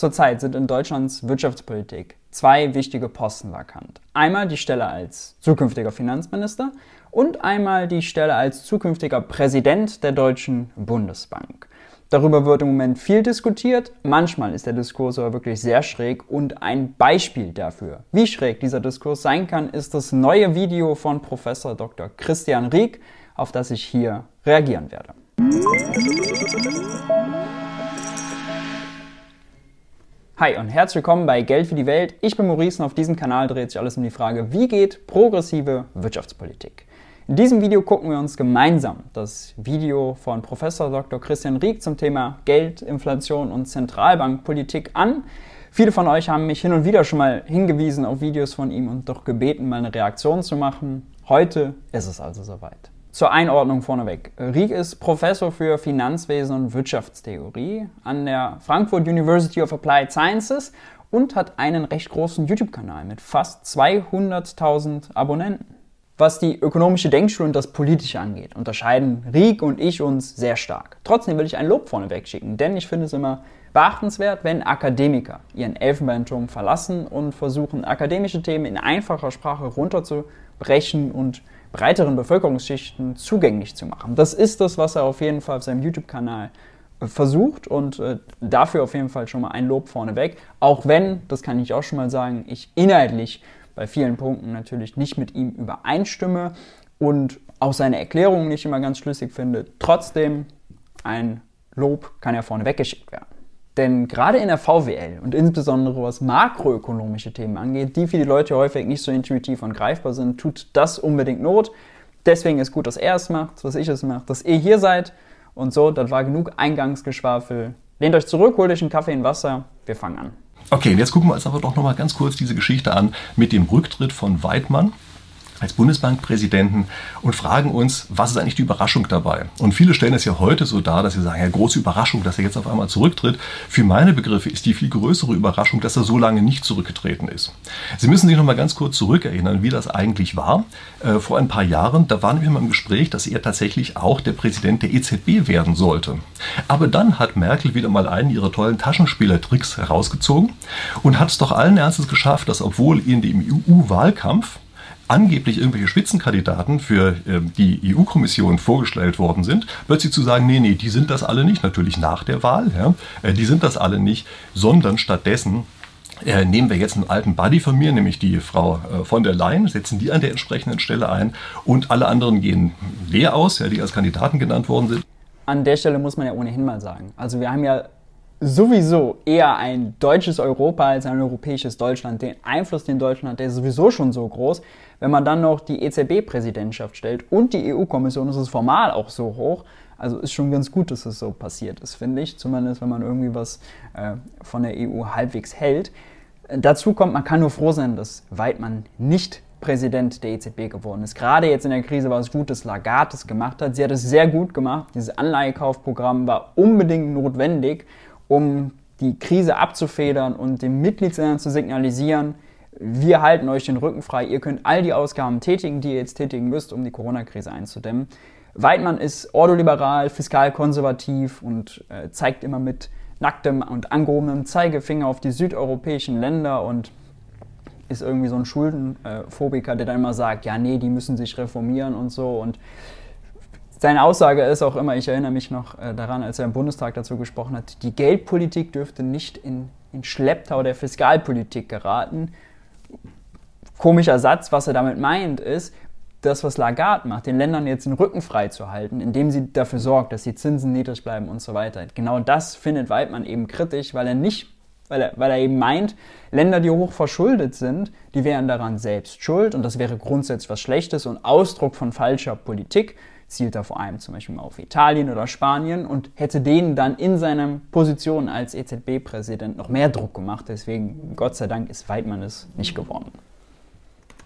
Zurzeit sind in Deutschlands Wirtschaftspolitik zwei wichtige Posten vakant. Einmal die Stelle als zukünftiger Finanzminister und einmal die Stelle als zukünftiger Präsident der Deutschen Bundesbank. Darüber wird im Moment viel diskutiert. Manchmal ist der Diskurs aber wirklich sehr schräg und ein Beispiel dafür, wie schräg dieser Diskurs sein kann, ist das neue Video von Professor Dr. Christian Rieck, auf das ich hier reagieren werde. Hi und herzlich willkommen bei Geld für die Welt. Ich bin Maurice und auf diesem Kanal dreht sich alles um die Frage, wie geht progressive Wirtschaftspolitik? In diesem Video gucken wir uns gemeinsam das Video von Professor Dr. Christian Rieck zum Thema Geld, Inflation und Zentralbankpolitik an. Viele von euch haben mich hin und wieder schon mal hingewiesen auf Videos von ihm und doch gebeten, mal eine Reaktion zu machen. Heute ist es also soweit. Zur Einordnung vorneweg. Rieck ist Professor für Finanzwesen und Wirtschaftstheorie an der Frankfurt University of Applied Sciences und hat einen recht großen YouTube-Kanal mit fast 200.000 Abonnenten. Was die ökonomische Denkschule und das Politische angeht, unterscheiden Rieck und ich uns sehr stark. Trotzdem will ich ein Lob vorneweg schicken, denn ich finde es immer beachtenswert, wenn Akademiker ihren Elfenbeinturm verlassen und versuchen, akademische Themen in einfacher Sprache runterzubrechen und breiteren Bevölkerungsschichten zugänglich zu machen. Das ist das, was er auf jeden Fall auf seinem YouTube-Kanal äh, versucht und äh, dafür auf jeden Fall schon mal ein Lob vorneweg. Auch wenn, das kann ich auch schon mal sagen, ich inhaltlich bei vielen Punkten natürlich nicht mit ihm übereinstimme und auch seine Erklärungen nicht immer ganz schlüssig finde. Trotzdem ein Lob kann ja vorne weggeschickt werden. Denn gerade in der VWL und insbesondere was makroökonomische Themen angeht, die für die Leute häufig nicht so intuitiv und greifbar sind, tut das unbedingt Not. Deswegen ist gut, dass er es macht, dass ich es mache, dass ihr hier seid. Und so, das war genug Eingangsgeschwafel. Lehnt euch zurück, holt euch einen Kaffee in Wasser. Wir fangen an. Okay, und jetzt gucken wir uns aber doch nochmal ganz kurz diese Geschichte an mit dem Rücktritt von Weidmann als Bundesbankpräsidenten und fragen uns, was ist eigentlich die Überraschung dabei? Und viele stellen es ja heute so dar, dass sie sagen, ja, große Überraschung, dass er jetzt auf einmal zurücktritt. Für meine Begriffe ist die viel größere Überraschung, dass er so lange nicht zurückgetreten ist. Sie müssen sich noch mal ganz kurz zurückerinnern, wie das eigentlich war. Äh, vor ein paar Jahren, da war nämlich mal im Gespräch, dass er tatsächlich auch der Präsident der EZB werden sollte. Aber dann hat Merkel wieder mal einen ihrer tollen Taschenspielertricks herausgezogen und hat es doch allen Ernstes geschafft, dass obwohl in dem EU-Wahlkampf angeblich irgendwelche Spitzenkandidaten für äh, die EU-Kommission vorgestellt worden sind, plötzlich zu sagen, nee, nee, die sind das alle nicht, natürlich nach der Wahl, ja, äh, die sind das alle nicht, sondern stattdessen äh, nehmen wir jetzt einen alten Buddy von mir, nämlich die Frau äh, von der Leyen, setzen die an der entsprechenden Stelle ein und alle anderen gehen leer aus, ja, die als Kandidaten genannt worden sind. An der Stelle muss man ja ohnehin mal sagen, also wir haben ja sowieso eher ein deutsches Europa als ein europäisches Deutschland. Den Einfluss, den Deutschland hat, der ist sowieso schon so groß. Wenn man dann noch die EZB-Präsidentschaft stellt und die EU-Kommission, ist es formal auch so hoch. Also ist schon ganz gut, dass es so passiert ist, finde ich. Zumindest, wenn man irgendwie was äh, von der EU halbwegs hält. Dazu kommt, man kann nur froh sein, dass Weidmann nicht Präsident der EZB geworden ist. Gerade jetzt in der Krise war es gut, dass Lagarde es gemacht hat. Sie hat es sehr gut gemacht. Dieses Anleihekaufprogramm war unbedingt notwendig um die Krise abzufedern und den Mitgliedsländern zu signalisieren, wir halten euch den Rücken frei, ihr könnt all die Ausgaben tätigen, die ihr jetzt tätigen müsst, um die Corona-Krise einzudämmen. Weidmann ist ordoliberal, fiskalkonservativ und äh, zeigt immer mit nacktem und angehobenem Zeigefinger auf die südeuropäischen Länder und ist irgendwie so ein Schuldenphobiker, der dann immer sagt, ja, nee, die müssen sich reformieren und so. Und seine Aussage ist auch immer, ich erinnere mich noch äh, daran, als er im Bundestag dazu gesprochen hat, die Geldpolitik dürfte nicht in, in Schlepptau der Fiskalpolitik geraten. Komischer Satz, was er damit meint, ist, das, was Lagarde macht, den Ländern jetzt den Rücken frei zu halten, indem sie dafür sorgt, dass die Zinsen niedrig bleiben und so weiter. Genau das findet Weidmann eben kritisch, weil er nicht, weil er, weil er eben meint, Länder, die hoch verschuldet sind, die wären daran selbst schuld und das wäre grundsätzlich was Schlechtes und Ausdruck von falscher Politik zielt er vor allem zum Beispiel auf Italien oder Spanien und hätte denen dann in seiner Position als EZB-Präsident noch mehr Druck gemacht. Deswegen, Gott sei Dank, ist Weidmann es nicht geworden.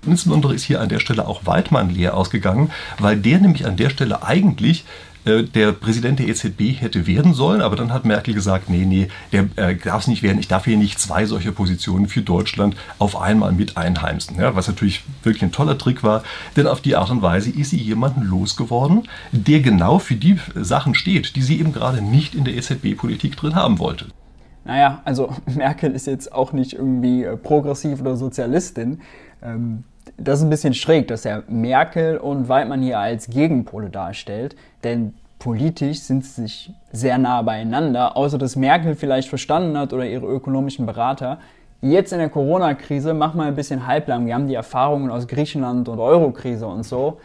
Insbesondere ist hier an der Stelle auch Weidmann leer ausgegangen, weil der nämlich an der Stelle eigentlich der Präsident der EZB hätte werden sollen, aber dann hat Merkel gesagt, nee, nee, der äh, darf es nicht werden. Ich darf hier nicht zwei solche Positionen für Deutschland auf einmal mit einheimsen. Ja, was natürlich wirklich ein toller Trick war, denn auf die Art und Weise ist sie jemanden losgeworden, der genau für die Sachen steht, die sie eben gerade nicht in der EZB-Politik drin haben wollte. naja, also Merkel ist jetzt auch nicht irgendwie äh, progressiv oder Sozialistin. Ähm, das ist ein bisschen schräg, dass er Merkel und Weidmann hier als Gegenpole darstellt, denn politisch sind sie sich sehr nah beieinander, außer dass Merkel vielleicht verstanden hat oder ihre ökonomischen Berater, jetzt in der Corona-Krise, mach mal ein bisschen halblang, wir haben die Erfahrungen aus Griechenland und Euro-Krise und so,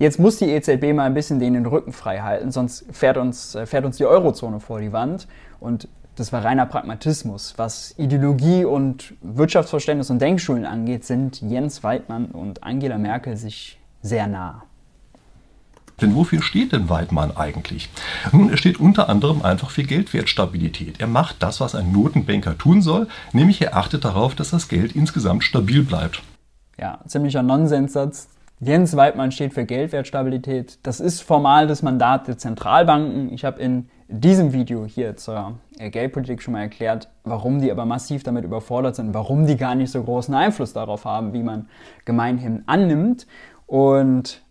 Jetzt muss die EZB mal ein bisschen den Rücken frei halten, sonst fährt uns, äh, fährt uns die Eurozone vor die Wand. Und das war reiner Pragmatismus. Was Ideologie und Wirtschaftsverständnis und Denkschulen angeht, sind Jens Weidmann und Angela Merkel sich sehr nah. Denn wofür steht denn Weidmann eigentlich? Nun, er steht unter anderem einfach für Geldwertstabilität. Er macht das, was ein Notenbanker tun soll, nämlich er achtet darauf, dass das Geld insgesamt stabil bleibt. Ja, ziemlicher Nonsenssatz, Jens Weidmann steht für Geldwertstabilität. Das ist formal das Mandat der Zentralbanken. Ich habe in diesem Video hier zur Geldpolitik schon mal erklärt, warum die aber massiv damit überfordert sind, warum die gar nicht so großen Einfluss darauf haben, wie man gemeinhin annimmt. Und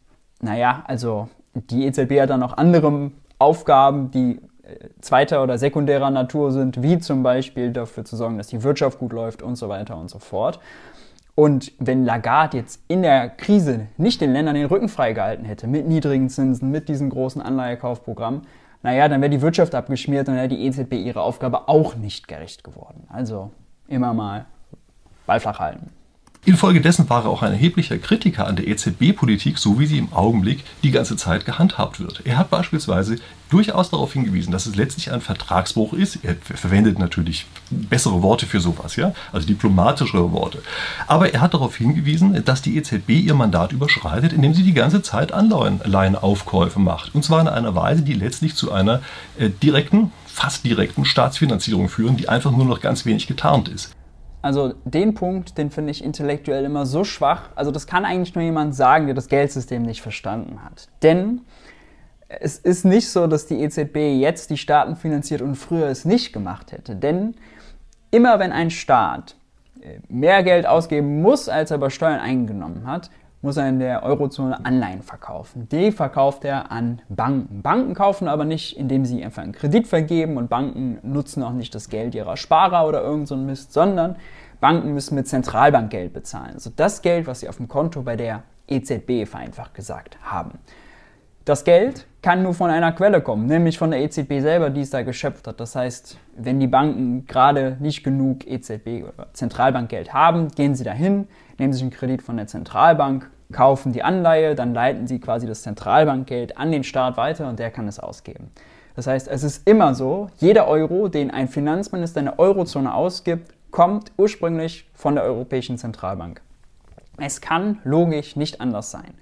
naja, also die EZB hat dann noch andere Aufgaben, die äh, zweiter oder sekundärer Natur sind, wie zum Beispiel dafür zu sorgen, dass die Wirtschaft gut läuft und so weiter und so fort. Und wenn Lagarde jetzt in der Krise nicht den Ländern den Rücken freigehalten hätte, mit niedrigen Zinsen, mit diesem großen Anleihekaufprogramm, naja, dann wäre die Wirtschaft abgeschmiert und wäre die EZB ihre Aufgabe auch nicht gerecht geworden. Also immer mal Ball flach halten. Infolgedessen war er auch ein erheblicher Kritiker an der EZB-Politik, so wie sie im Augenblick die ganze Zeit gehandhabt wird. Er hat beispielsweise durchaus darauf hingewiesen, dass es letztlich ein Vertragsbruch ist. Er verwendet natürlich bessere Worte für sowas, ja, also diplomatischere Worte. Aber er hat darauf hingewiesen, dass die EZB ihr Mandat überschreitet, indem sie die ganze Zeit Anleihenaufkäufe macht. Und zwar in einer Weise, die letztlich zu einer äh, direkten, fast direkten Staatsfinanzierung führen, die einfach nur noch ganz wenig getarnt ist. Also den Punkt, den finde ich intellektuell immer so schwach. Also das kann eigentlich nur jemand sagen, der das Geldsystem nicht verstanden hat. Denn es ist nicht so, dass die EZB jetzt die Staaten finanziert und früher es nicht gemacht hätte. Denn immer wenn ein Staat äh, mehr Geld ausgeben muss, als er bei Steuern eingenommen hat, muss er in der Eurozone Anleihen verkaufen. Die verkauft er an Banken. Banken kaufen aber nicht, indem sie einfach einen Kredit vergeben und Banken nutzen auch nicht das Geld ihrer Sparer oder irgend so ein Mist, sondern Banken müssen mit Zentralbankgeld bezahlen. Also das Geld, was sie auf dem Konto bei der EZB vereinfacht gesagt haben. Das Geld kann nur von einer Quelle kommen, nämlich von der EZB selber, die es da geschöpft hat. Das heißt, wenn die Banken gerade nicht genug EZB oder Zentralbankgeld haben, gehen sie dahin, nehmen sich einen Kredit von der Zentralbank, kaufen die Anleihe, dann leiten sie quasi das Zentralbankgeld an den Staat weiter und der kann es ausgeben. Das heißt, es ist immer so, jeder Euro, den ein Finanzminister in der Eurozone ausgibt, kommt ursprünglich von der Europäischen Zentralbank. Es kann logisch nicht anders sein.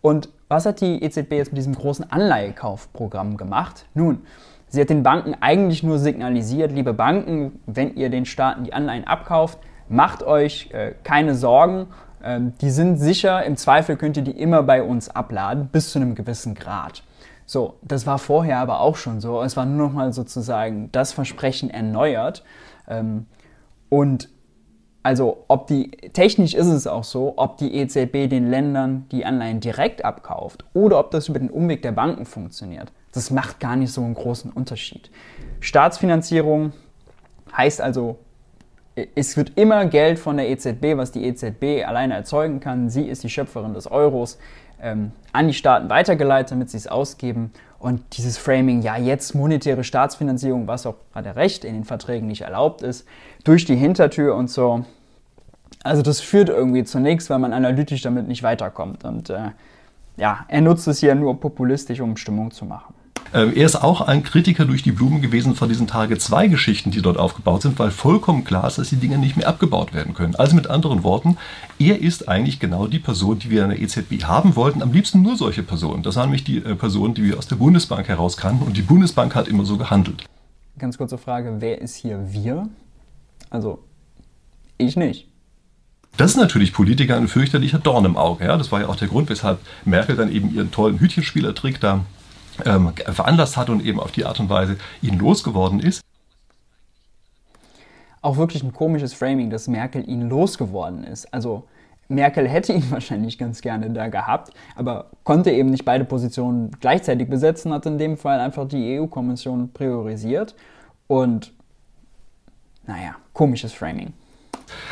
Und was hat die EZB jetzt mit diesem großen Anleihekaufprogramm gemacht? Nun, sie hat den Banken eigentlich nur signalisiert, liebe Banken, wenn ihr den Staaten die Anleihen abkauft, macht euch äh, keine Sorgen, ähm, die sind sicher, im Zweifel könnt ihr die immer bei uns abladen, bis zu einem gewissen Grad. So, das war vorher aber auch schon so. Es war nur noch mal sozusagen das Versprechen erneuert. Ähm, und also ob die, technisch ist es auch so, ob die EZB den Ländern die Anleihen direkt abkauft oder ob das über den Umweg der Banken funktioniert. Das macht gar nicht so einen großen Unterschied. Staatsfinanzierung heißt also, es wird immer Geld von der EZB, was die EZB alleine erzeugen kann. Sie ist die Schöpferin des Euros, ähm, an die Staaten weitergeleitet, damit sie es ausgeben. Und dieses Framing, ja, jetzt monetäre Staatsfinanzierung, was auch, er recht, in den Verträgen nicht erlaubt ist, durch die Hintertür und so. Also das führt irgendwie zu nichts, weil man analytisch damit nicht weiterkommt. Und äh, ja, er nutzt es hier nur populistisch, um Stimmung zu machen. Ähm, er ist auch ein Kritiker durch die Blumen gewesen von diesen Tage-2-Geschichten, die dort aufgebaut sind, weil vollkommen klar ist, dass die Dinge nicht mehr abgebaut werden können. Also mit anderen Worten, er ist eigentlich genau die Person, die wir in der EZB haben wollten. Am liebsten nur solche Personen. Das waren nämlich die äh, Personen, die wir aus der Bundesbank heraus kannten. Und die Bundesbank hat immer so gehandelt. Ganz kurze Frage, wer ist hier wir? Also, ich nicht. Das ist natürlich Politiker ein fürchterlicher Dorn im Auge. Ja? Das war ja auch der Grund, weshalb Merkel dann eben ihren tollen Hütchenspielertrick da ähm, veranlasst hat und eben auf die Art und Weise ihn losgeworden ist. Auch wirklich ein komisches Framing, dass Merkel ihn losgeworden ist. Also Merkel hätte ihn wahrscheinlich ganz gerne da gehabt, aber konnte eben nicht beide Positionen gleichzeitig besetzen, hat in dem Fall einfach die EU-Kommission priorisiert. Und naja, komisches Framing.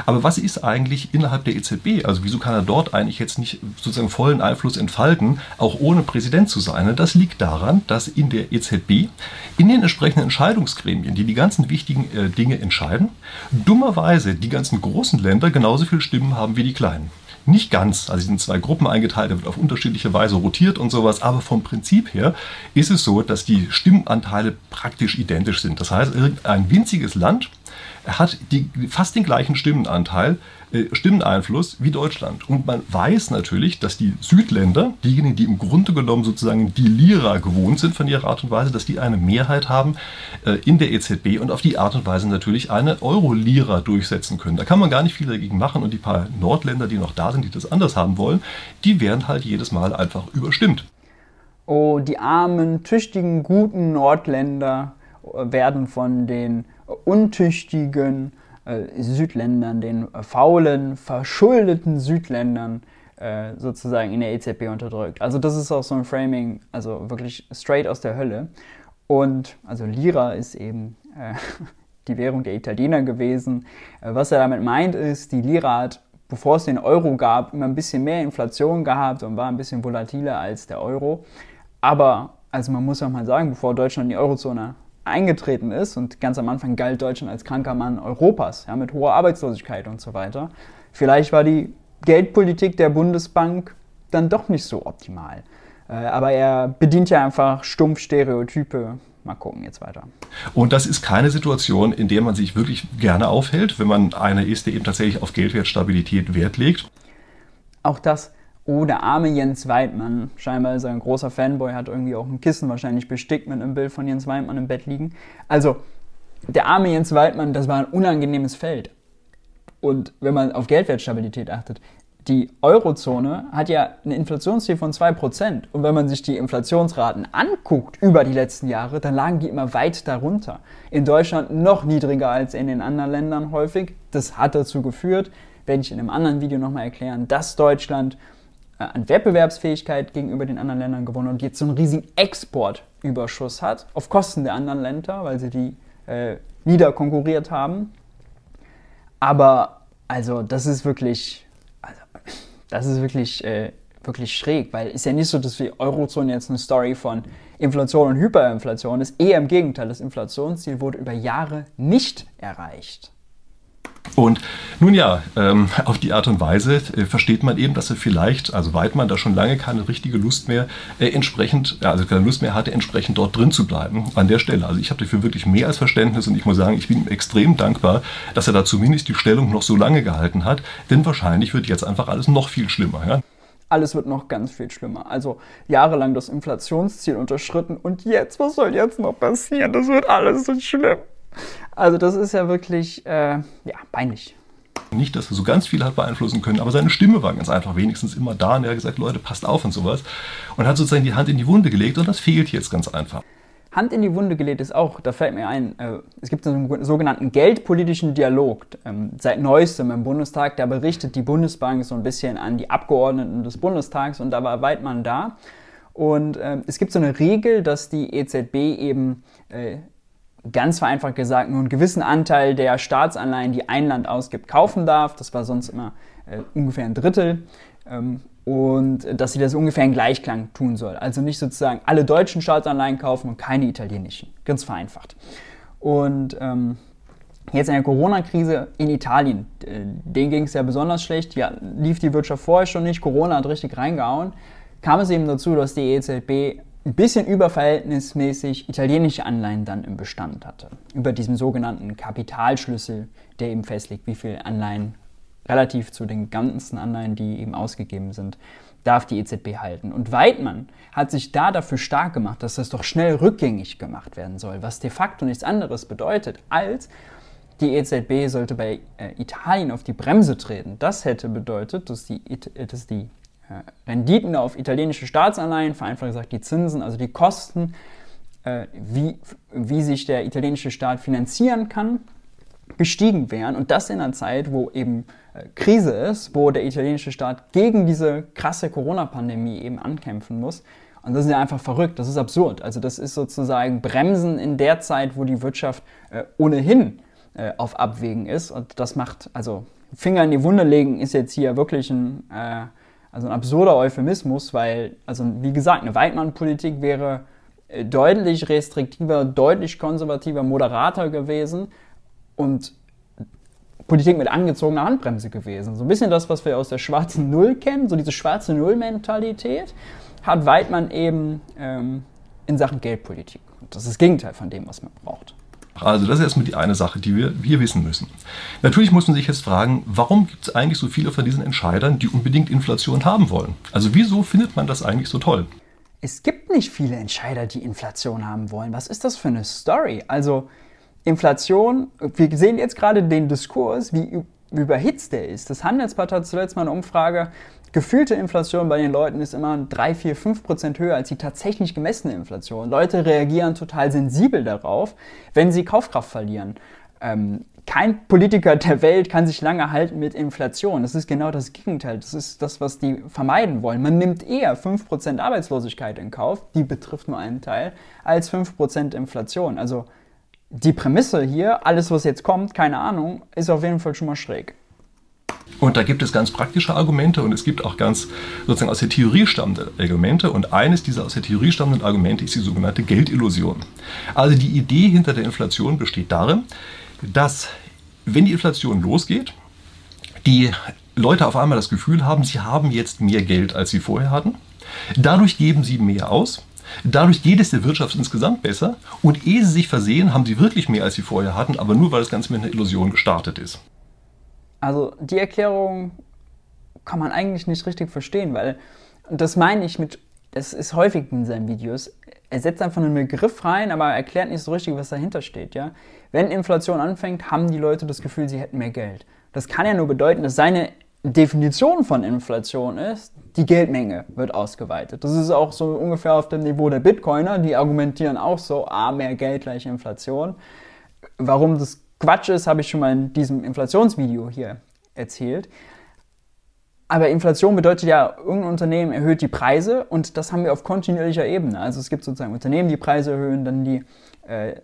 Aber was ist eigentlich innerhalb der EZB? Also wieso kann er dort eigentlich jetzt nicht sozusagen vollen Einfluss entfalten, auch ohne Präsident zu sein? Das liegt daran, dass in der EZB, in den entsprechenden Entscheidungsgremien, die die ganzen wichtigen äh, Dinge entscheiden, dummerweise die ganzen großen Länder genauso viele Stimmen haben wie die kleinen. Nicht ganz, also sind zwei Gruppen eingeteilt, da wird auf unterschiedliche Weise rotiert und sowas, aber vom Prinzip her ist es so, dass die Stimmanteile praktisch identisch sind. Das heißt, ein winziges Land hat die, fast den gleichen Stimmenanteil, äh, Stimmeneinfluss wie Deutschland. Und man weiß natürlich, dass die Südländer, diejenigen, die im Grunde genommen sozusagen die Lira gewohnt sind von ihrer Art und Weise, dass die eine Mehrheit haben äh, in der EZB und auf die Art und Weise natürlich eine Euro-Lira durchsetzen können. Da kann man gar nicht viel dagegen machen und die paar Nordländer, die noch da sind, die das anders haben wollen, die werden halt jedes Mal einfach überstimmt. Oh, die armen, tüchtigen, guten Nordländer werden von den untüchtigen äh, Südländern, den faulen, verschuldeten Südländern äh, sozusagen in der EZB unterdrückt. Also das ist auch so ein Framing, also wirklich straight aus der Hölle. Und also Lira ist eben äh, die Währung der Italiener gewesen. Äh, was er damit meint ist, die Lira hat, bevor es den Euro gab, immer ein bisschen mehr Inflation gehabt und war ein bisschen volatiler als der Euro. Aber also man muss auch mal sagen, bevor Deutschland in die Eurozone eingetreten ist und ganz am Anfang galt Deutschland als kranker Mann Europas, ja, mit hoher Arbeitslosigkeit und so weiter. Vielleicht war die Geldpolitik der Bundesbank dann doch nicht so optimal. Äh, aber er bedient ja einfach stumpf Stereotype. Mal gucken jetzt weiter. Und das ist keine Situation, in der man sich wirklich gerne aufhält, wenn man einer ist, der eben tatsächlich auf Geldwertstabilität Wert legt. Auch das Oh, der arme Jens Weidmann. Scheinbar ist er ein großer Fanboy, hat irgendwie auch ein Kissen wahrscheinlich bestickt mit einem Bild von Jens Weidmann im Bett liegen. Also, der arme Jens Weidmann, das war ein unangenehmes Feld. Und wenn man auf Geldwertstabilität achtet, die Eurozone hat ja eine Inflationsziel von 2%. Und wenn man sich die Inflationsraten anguckt über die letzten Jahre, dann lagen die immer weit darunter. In Deutschland noch niedriger als in den anderen Ländern häufig. Das hat dazu geführt, werde ich in einem anderen Video nochmal erklären, dass Deutschland an Wettbewerbsfähigkeit gegenüber den anderen Ländern gewonnen und jetzt so einen riesigen Exportüberschuss hat, auf Kosten der anderen Länder, weil sie die äh, niederkonkurriert haben. Aber also das ist wirklich, also, das ist wirklich, äh, wirklich schräg, weil ist ja nicht so, dass die Eurozone jetzt eine Story von Inflation und Hyperinflation ist. Eher im Gegenteil, das Inflationsziel wurde über Jahre nicht erreicht. Und nun ja, ähm, auf die Art und Weise äh, versteht man eben, dass er vielleicht, also Weidmann da schon lange keine richtige Lust mehr äh, entsprechend, ja, also keine Lust mehr hatte, entsprechend dort drin zu bleiben an der Stelle. Also ich habe dafür wirklich mehr als Verständnis und ich muss sagen, ich bin ihm extrem dankbar, dass er da zumindest die Stellung noch so lange gehalten hat, denn wahrscheinlich wird jetzt einfach alles noch viel schlimmer. Ja? alles wird noch ganz viel schlimmer. Also jahrelang das Inflationsziel unterschritten und jetzt, was soll jetzt noch passieren? Das wird alles so schlimm. Also das ist ja wirklich äh, ja, peinlich. Nicht, dass er so ganz viel hat beeinflussen können, aber seine Stimme war ganz einfach wenigstens immer da und er hat gesagt, Leute, passt auf und sowas. Und hat sozusagen die Hand in die Wunde gelegt und das fehlt jetzt ganz einfach. Hand in die Wunde gelegt ist auch, da fällt mir ein, äh, es gibt einen sogenannten geldpolitischen Dialog ähm, seit neuestem im Bundestag, da berichtet die Bundesbank so ein bisschen an die Abgeordneten des Bundestags und da war Weidmann da. Und äh, es gibt so eine Regel, dass die EZB eben äh, ganz vereinfacht gesagt nur einen gewissen Anteil der Staatsanleihen, die ein Land ausgibt, kaufen darf. Das war sonst immer äh, ungefähr ein Drittel. Ähm, und dass sie das ungefähr in Gleichklang tun soll. Also nicht sozusagen alle deutschen Staatsanleihen kaufen und keine italienischen. Ganz vereinfacht. Und ähm, jetzt in der Corona-Krise in Italien, äh, denen ging es ja besonders schlecht. Ja, lief die Wirtschaft vorher schon nicht. Corona hat richtig reingehauen. Kam es eben dazu, dass die EZB ein bisschen überverhältnismäßig italienische Anleihen dann im Bestand hatte. Über diesen sogenannten Kapitalschlüssel, der eben festlegt, wie viel Anleihen relativ zu den ganzen Anleihen, die eben ausgegeben sind, darf die EZB halten. Und Weidmann hat sich da dafür stark gemacht, dass das doch schnell rückgängig gemacht werden soll, was de facto nichts anderes bedeutet, als die EZB sollte bei äh, Italien auf die Bremse treten. Das hätte bedeutet, dass die, dass die äh, Renditen auf italienische Staatsanleihen, vereinfacht gesagt die Zinsen, also die Kosten, äh, wie, wie sich der italienische Staat finanzieren kann, gestiegen wären. Und das in einer Zeit, wo eben äh, Krise ist, wo der italienische Staat gegen diese krasse Corona-Pandemie eben ankämpfen muss. Und das ist ja einfach verrückt, das ist absurd. Also das ist sozusagen Bremsen in der Zeit, wo die Wirtschaft ohnehin äh, auf Abwägen ist. Und das macht, also Finger in die Wunde legen ist jetzt hier wirklich ein, äh, also ein absurder Euphemismus, weil, also wie gesagt, eine Weidmann-Politik wäre äh, deutlich restriktiver, deutlich konservativer, moderater gewesen und Politik mit angezogener Handbremse gewesen. So ein bisschen das, was wir aus der schwarzen Null kennen, so diese schwarze Null-Mentalität, hat Weidmann eben ähm, in Sachen Geldpolitik. Und das ist das Gegenteil von dem, was man braucht. Also das ist erstmal die eine Sache, die wir, wir wissen müssen. Natürlich muss man sich jetzt fragen, warum gibt es eigentlich so viele von diesen Entscheidern, die unbedingt Inflation haben wollen? Also wieso findet man das eigentlich so toll? Es gibt nicht viele Entscheider, die Inflation haben wollen. Was ist das für eine Story? Also Inflation, wir sehen jetzt gerade den Diskurs, wie überhitzt der ist. Das Handelsblatt hat zuletzt mal eine Umfrage, gefühlte Inflation bei den Leuten ist immer 3, 4, 5 Prozent höher als die tatsächlich gemessene Inflation. Leute reagieren total sensibel darauf, wenn sie Kaufkraft verlieren. Ähm, kein Politiker der Welt kann sich lange halten mit Inflation. Das ist genau das Gegenteil. Das ist das, was die vermeiden wollen. Man nimmt eher 5% Arbeitslosigkeit in Kauf, die betrifft nur einen Teil, als 5% Inflation. Also die Prämisse hier, alles was jetzt kommt, keine Ahnung, ist auf jeden Fall schon mal schräg. Und da gibt es ganz praktische Argumente und es gibt auch ganz sozusagen aus der Theorie stammende Argumente. Und eines dieser aus der Theorie stammenden Argumente ist die sogenannte Geldillusion. Also die Idee hinter der Inflation besteht darin, dass wenn die Inflation losgeht, die Leute auf einmal das Gefühl haben, sie haben jetzt mehr Geld, als sie vorher hatten. Dadurch geben sie mehr aus. Dadurch geht es der Wirtschaft insgesamt besser. Und ehe sie sich versehen, haben sie wirklich mehr, als sie vorher hatten, aber nur weil das Ganze mit einer Illusion gestartet ist. Also die Erklärung kann man eigentlich nicht richtig verstehen, weil das meine ich mit, es ist häufig in seinen Videos, er setzt einfach einen Begriff rein, aber erklärt nicht so richtig, was dahinter steht. Ja? Wenn Inflation anfängt, haben die Leute das Gefühl, sie hätten mehr Geld. Das kann ja nur bedeuten, dass seine Definition von Inflation ist, die Geldmenge wird ausgeweitet. Das ist auch so ungefähr auf dem Niveau der Bitcoiner, die argumentieren auch so, ah, mehr Geld gleich Inflation. Warum das Quatsch ist, habe ich schon mal in diesem Inflationsvideo hier erzählt. Aber Inflation bedeutet ja, irgendein Unternehmen erhöht die Preise und das haben wir auf kontinuierlicher Ebene. Also es gibt sozusagen Unternehmen, die Preise erhöhen, dann die, äh,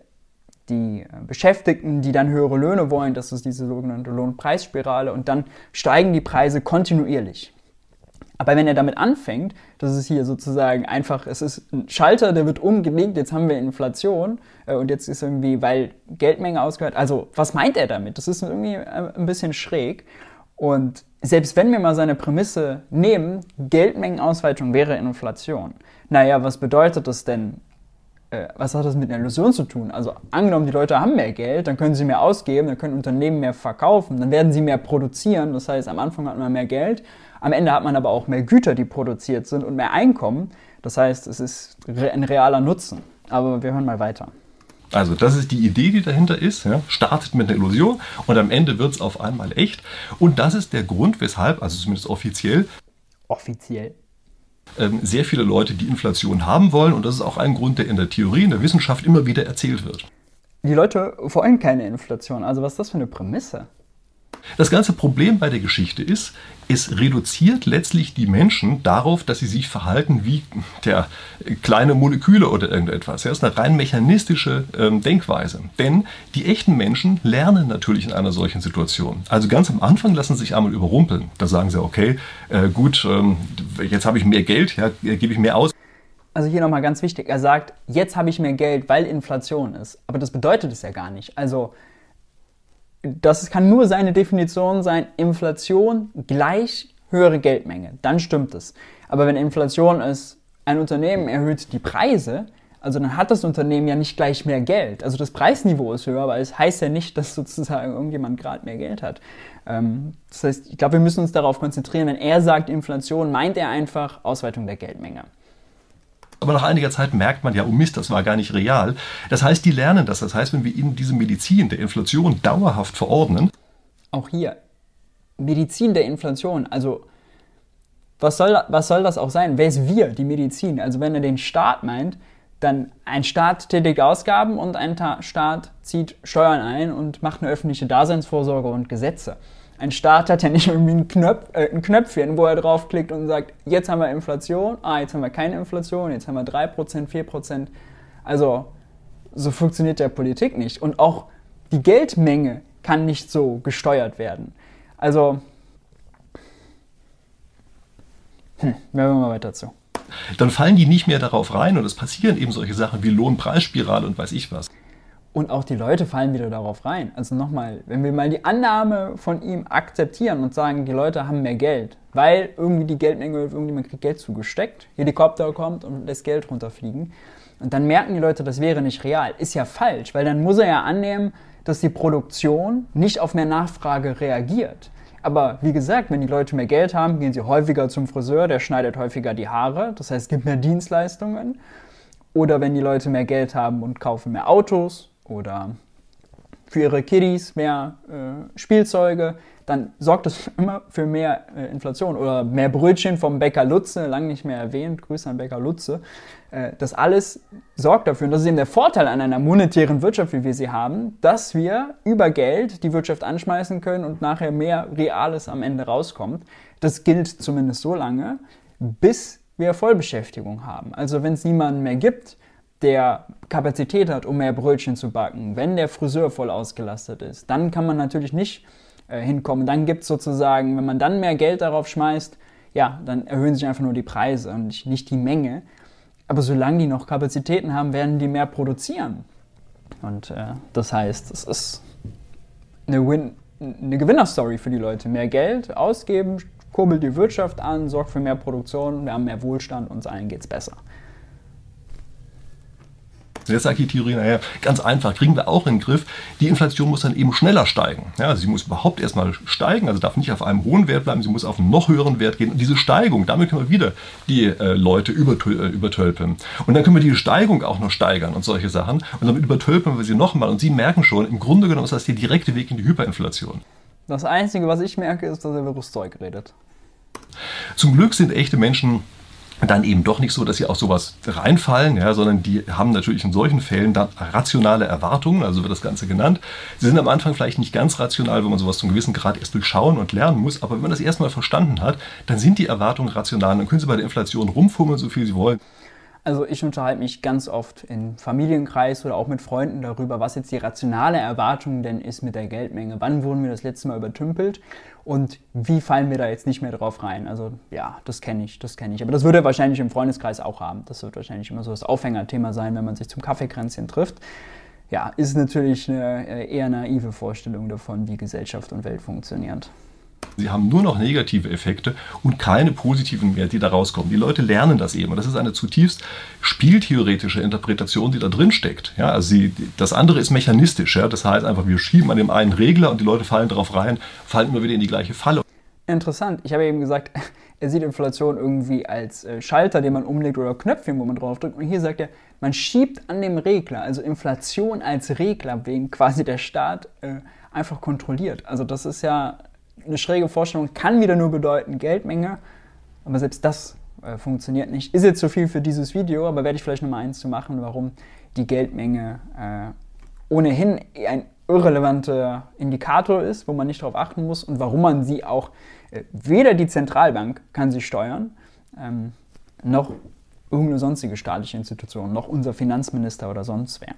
die Beschäftigten, die dann höhere Löhne wollen, das ist diese sogenannte Lohnpreisspirale und dann steigen die Preise kontinuierlich. Aber wenn er damit anfängt, das ist hier sozusagen einfach, es ist ein Schalter, der wird umgelegt, jetzt haben wir Inflation äh, und jetzt ist irgendwie, weil Geldmenge ausgehört, also was meint er damit? Das ist irgendwie äh, ein bisschen schräg. Und selbst wenn wir mal seine Prämisse nehmen, Geldmengenausweitung wäre Inflation. Naja, was bedeutet das denn? Äh, was hat das mit einer Illusion zu tun? Also angenommen, die Leute haben mehr Geld, dann können sie mehr ausgeben, dann können Unternehmen mehr verkaufen, dann werden sie mehr produzieren. Das heißt, am Anfang hat man mehr Geld am Ende hat man aber auch mehr Güter, die produziert sind und mehr Einkommen. Das heißt, es ist ein realer Nutzen. Aber wir hören mal weiter. Also das ist die Idee, die dahinter ist. Ja. Startet mit einer Illusion und am Ende wird es auf einmal echt. Und das ist der Grund, weshalb, also zumindest offiziell, offiziell, ähm, sehr viele Leute die Inflation haben wollen. Und das ist auch ein Grund, der in der Theorie, in der Wissenschaft immer wieder erzählt wird. Die Leute wollen keine Inflation. Also was ist das für eine Prämisse? Das ganze Problem bei der Geschichte ist, es reduziert letztlich die Menschen darauf, dass sie sich verhalten wie der kleine Moleküle oder irgendetwas. Das ist eine rein mechanistische ähm, Denkweise. Denn die echten Menschen lernen natürlich in einer solchen Situation. Also ganz am Anfang lassen sie sich einmal überrumpeln. Da sagen sie, okay, äh, gut, ähm, jetzt habe ich mehr Geld, ja, gebe ich mehr aus. Also hier nochmal ganz wichtig, er sagt, jetzt habe ich mehr Geld, weil Inflation ist. Aber das bedeutet es ja gar nicht. Also das kann nur seine Definition sein, Inflation gleich höhere Geldmenge. Dann stimmt es. Aber wenn Inflation ist, ein Unternehmen erhöht die Preise, also dann hat das Unternehmen ja nicht gleich mehr Geld. Also das Preisniveau ist höher, aber es heißt ja nicht, dass sozusagen irgendjemand gerade mehr Geld hat. Ähm, das heißt, ich glaube, wir müssen uns darauf konzentrieren. Wenn er sagt Inflation, meint er einfach Ausweitung der Geldmenge. Aber nach einiger Zeit merkt man ja, oh Mist, das war gar nicht real. Das heißt, die lernen das. Das heißt, wenn wir ihnen diese Medizin der Inflation dauerhaft verordnen. Auch hier, Medizin der Inflation, also was soll, was soll das auch sein? Wer ist wir, die Medizin? Also wenn er den Staat meint, dann ein Staat tätigt Ausgaben und ein Staat zieht Steuern ein und macht eine öffentliche Daseinsvorsorge und Gesetze. Ein Staat hat ja nicht irgendwie ein, Knöpf, äh, ein Knöpfchen, wo er draufklickt und sagt, jetzt haben wir Inflation, ah, jetzt haben wir keine Inflation, jetzt haben wir 3%, 4%. Also so funktioniert der Politik nicht. Und auch die Geldmenge kann nicht so gesteuert werden. Also, hm, wir mal weiter zu. Dann fallen die nicht mehr darauf rein und es passieren eben solche Sachen wie Lohnpreisspirale und weiß ich was. Und auch die Leute fallen wieder darauf rein. Also nochmal, wenn wir mal die Annahme von ihm akzeptieren und sagen, die Leute haben mehr Geld, weil irgendwie die Geldmenge, irgendjemand kriegt Geld zugesteckt, Helikopter kommt und lässt Geld runterfliegen. Und dann merken die Leute, das wäre nicht real. Ist ja falsch, weil dann muss er ja annehmen, dass die Produktion nicht auf mehr Nachfrage reagiert. Aber wie gesagt, wenn die Leute mehr Geld haben, gehen sie häufiger zum Friseur, der schneidet häufiger die Haare, das heißt, es gibt mehr Dienstleistungen. Oder wenn die Leute mehr Geld haben und kaufen mehr Autos oder für ihre Kiddies mehr äh, Spielzeuge, dann sorgt das immer für mehr äh, Inflation oder mehr Brötchen vom Bäcker Lutze, lang nicht mehr erwähnt, Grüße an Bäcker Lutze. Äh, das alles sorgt dafür, und das ist eben der Vorteil an einer monetären Wirtschaft, wie wir sie haben, dass wir über Geld die Wirtschaft anschmeißen können und nachher mehr Reales am Ende rauskommt. Das gilt zumindest so lange, bis wir Vollbeschäftigung haben. Also wenn es niemanden mehr gibt, der Kapazität hat, um mehr Brötchen zu backen, wenn der Friseur voll ausgelastet ist, dann kann man natürlich nicht äh, hinkommen. Dann gibt es sozusagen, wenn man dann mehr Geld darauf schmeißt, ja, dann erhöhen sich einfach nur die Preise und nicht die Menge. Aber solange die noch Kapazitäten haben, werden die mehr produzieren. Und äh, das heißt, es ist eine, eine Gewinnerstory für die Leute. Mehr Geld ausgeben, kurbelt die Wirtschaft an, sorgt für mehr Produktion, wir haben mehr Wohlstand, uns allen geht es besser. Jetzt sagt die Theorie, naja, ganz einfach, kriegen wir auch in den Griff. Die Inflation muss dann eben schneller steigen. Ja, also sie muss überhaupt erstmal steigen, also darf nicht auf einem hohen Wert bleiben, sie muss auf einen noch höheren Wert gehen. Und diese Steigung, damit können wir wieder die äh, Leute übertö äh, übertölpeln. Und dann können wir die Steigung auch noch steigern und solche Sachen. Und damit übertölpeln wir sie nochmal. Und Sie merken schon, im Grunde genommen ist das der direkte Weg in die Hyperinflation. Das Einzige, was ich merke, ist, dass er wirres Zeug redet. Zum Glück sind echte Menschen dann eben doch nicht so, dass sie auch sowas reinfallen, ja, sondern die haben natürlich in solchen Fällen dann rationale Erwartungen, also wird das Ganze genannt. Sie sind am Anfang vielleicht nicht ganz rational, wenn man sowas zum gewissen Grad erst durchschauen und lernen muss, aber wenn man das erstmal verstanden hat, dann sind die Erwartungen rational. Dann können sie bei der Inflation rumfummeln, so viel sie wollen. Also ich unterhalte mich ganz oft im Familienkreis oder auch mit Freunden darüber, was jetzt die rationale Erwartung denn ist mit der Geldmenge. Wann wurden wir das letzte Mal übertümpelt und wie fallen wir da jetzt nicht mehr drauf rein? Also ja, das kenne ich, das kenne ich. Aber das würde er wahrscheinlich im Freundeskreis auch haben. Das wird wahrscheinlich immer so das Aufhängerthema sein, wenn man sich zum Kaffeekränzchen trifft. Ja, ist natürlich eine äh, eher naive Vorstellung davon, wie Gesellschaft und Welt funktioniert. Sie haben nur noch negative Effekte und keine positiven mehr, die da rauskommen. Die Leute lernen das eben. Das ist eine zutiefst spieltheoretische Interpretation, die da drin steckt. Ja, also sie, das andere ist mechanistisch. Ja, das heißt einfach, wir schieben an dem einen Regler und die Leute fallen darauf rein, fallen immer wieder in die gleiche Falle. Interessant. Ich habe eben gesagt, er sieht Inflation irgendwie als äh, Schalter, den man umlegt oder Knöpfchen, wo man drauf drückt. Und hier sagt er, man schiebt an dem Regler, also Inflation als Regler, wegen quasi der Staat äh, einfach kontrolliert. Also das ist ja eine schräge Vorstellung kann wieder nur bedeuten Geldmenge, aber selbst das äh, funktioniert nicht. Ist jetzt zu viel für dieses Video, aber werde ich vielleicht nochmal eins zu machen, warum die Geldmenge äh, ohnehin ein irrelevanter Indikator ist, wo man nicht darauf achten muss und warum man sie auch, äh, weder die Zentralbank kann sie steuern, ähm, noch irgendeine sonstige staatliche Institution, noch unser Finanzminister oder sonst wer.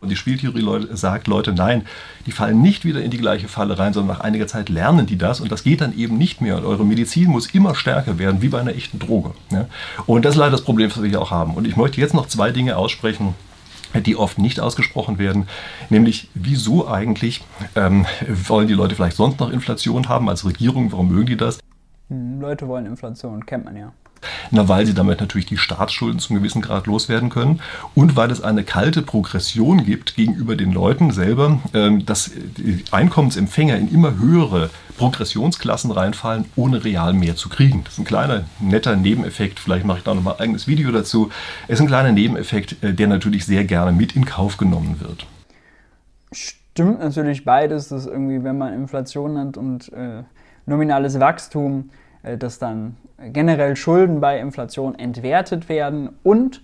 Und die Spieltheorie sagt, Leute, nein, die fallen nicht wieder in die gleiche Falle rein, sondern nach einiger Zeit lernen die das und das geht dann eben nicht mehr. Und eure Medizin muss immer stärker werden, wie bei einer echten Droge. Ja? Und das ist leider das Problem, das wir hier auch haben. Und ich möchte jetzt noch zwei Dinge aussprechen, die oft nicht ausgesprochen werden, nämlich wieso eigentlich ähm, wollen die Leute vielleicht sonst noch Inflation haben als Regierung, warum mögen die das? Leute wollen Inflation, kennt man ja. Na, weil sie damit natürlich die Staatsschulden zum gewissen Grad loswerden können und weil es eine kalte Progression gibt gegenüber den Leuten selber, ähm, dass die Einkommensempfänger in immer höhere Progressionsklassen reinfallen, ohne real mehr zu kriegen. Das ist ein kleiner, netter Nebeneffekt. Vielleicht mache ich da nochmal ein eigenes Video dazu. Es ist ein kleiner Nebeneffekt, äh, der natürlich sehr gerne mit in Kauf genommen wird. Stimmt natürlich beides, dass irgendwie, wenn man Inflation hat und äh, nominales Wachstum, dass dann generell Schulden bei Inflation entwertet werden und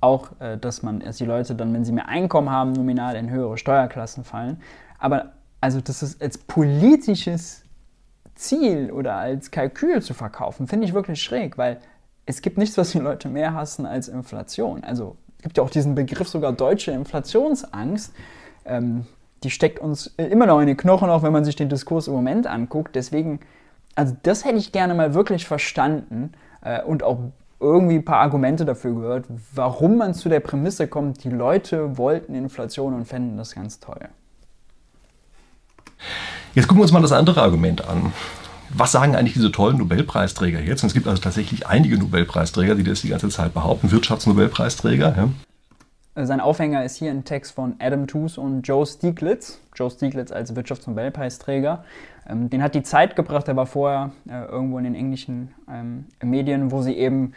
auch, äh, dass man, dass die Leute dann, wenn sie mehr Einkommen haben, nominal in höhere Steuerklassen fallen. Aber also das ist als politisches Ziel oder als Kalkül zu verkaufen, finde ich wirklich schräg, weil es gibt nichts, was die Leute mehr hassen als Inflation. Also es gibt ja auch diesen Begriff sogar deutsche Inflationsangst. Ähm, die steckt uns immer noch in den Knochen, auch wenn man sich den Diskurs im Moment anguckt. Deswegen, also das hätte ich gerne mal wirklich verstanden äh, und auch irgendwie ein paar Argumente dafür gehört, warum man zu der Prämisse kommt, die Leute wollten Inflation und fänden das ganz toll. Jetzt gucken wir uns mal das andere Argument an. Was sagen eigentlich diese tollen Nobelpreisträger jetzt? Und es gibt also tatsächlich einige Nobelpreisträger, die das die ganze Zeit behaupten, Wirtschaftsnobelpreisträger. Ja? Sein Aufhänger ist hier ein Text von Adam Tooze und Joe Stieglitz. Joe Stieglitz als Wirtschaftsnobelpreisträger. Ähm, den hat die Zeit gebracht, er war vorher äh, irgendwo in den englischen ähm, Medien, wo sie eben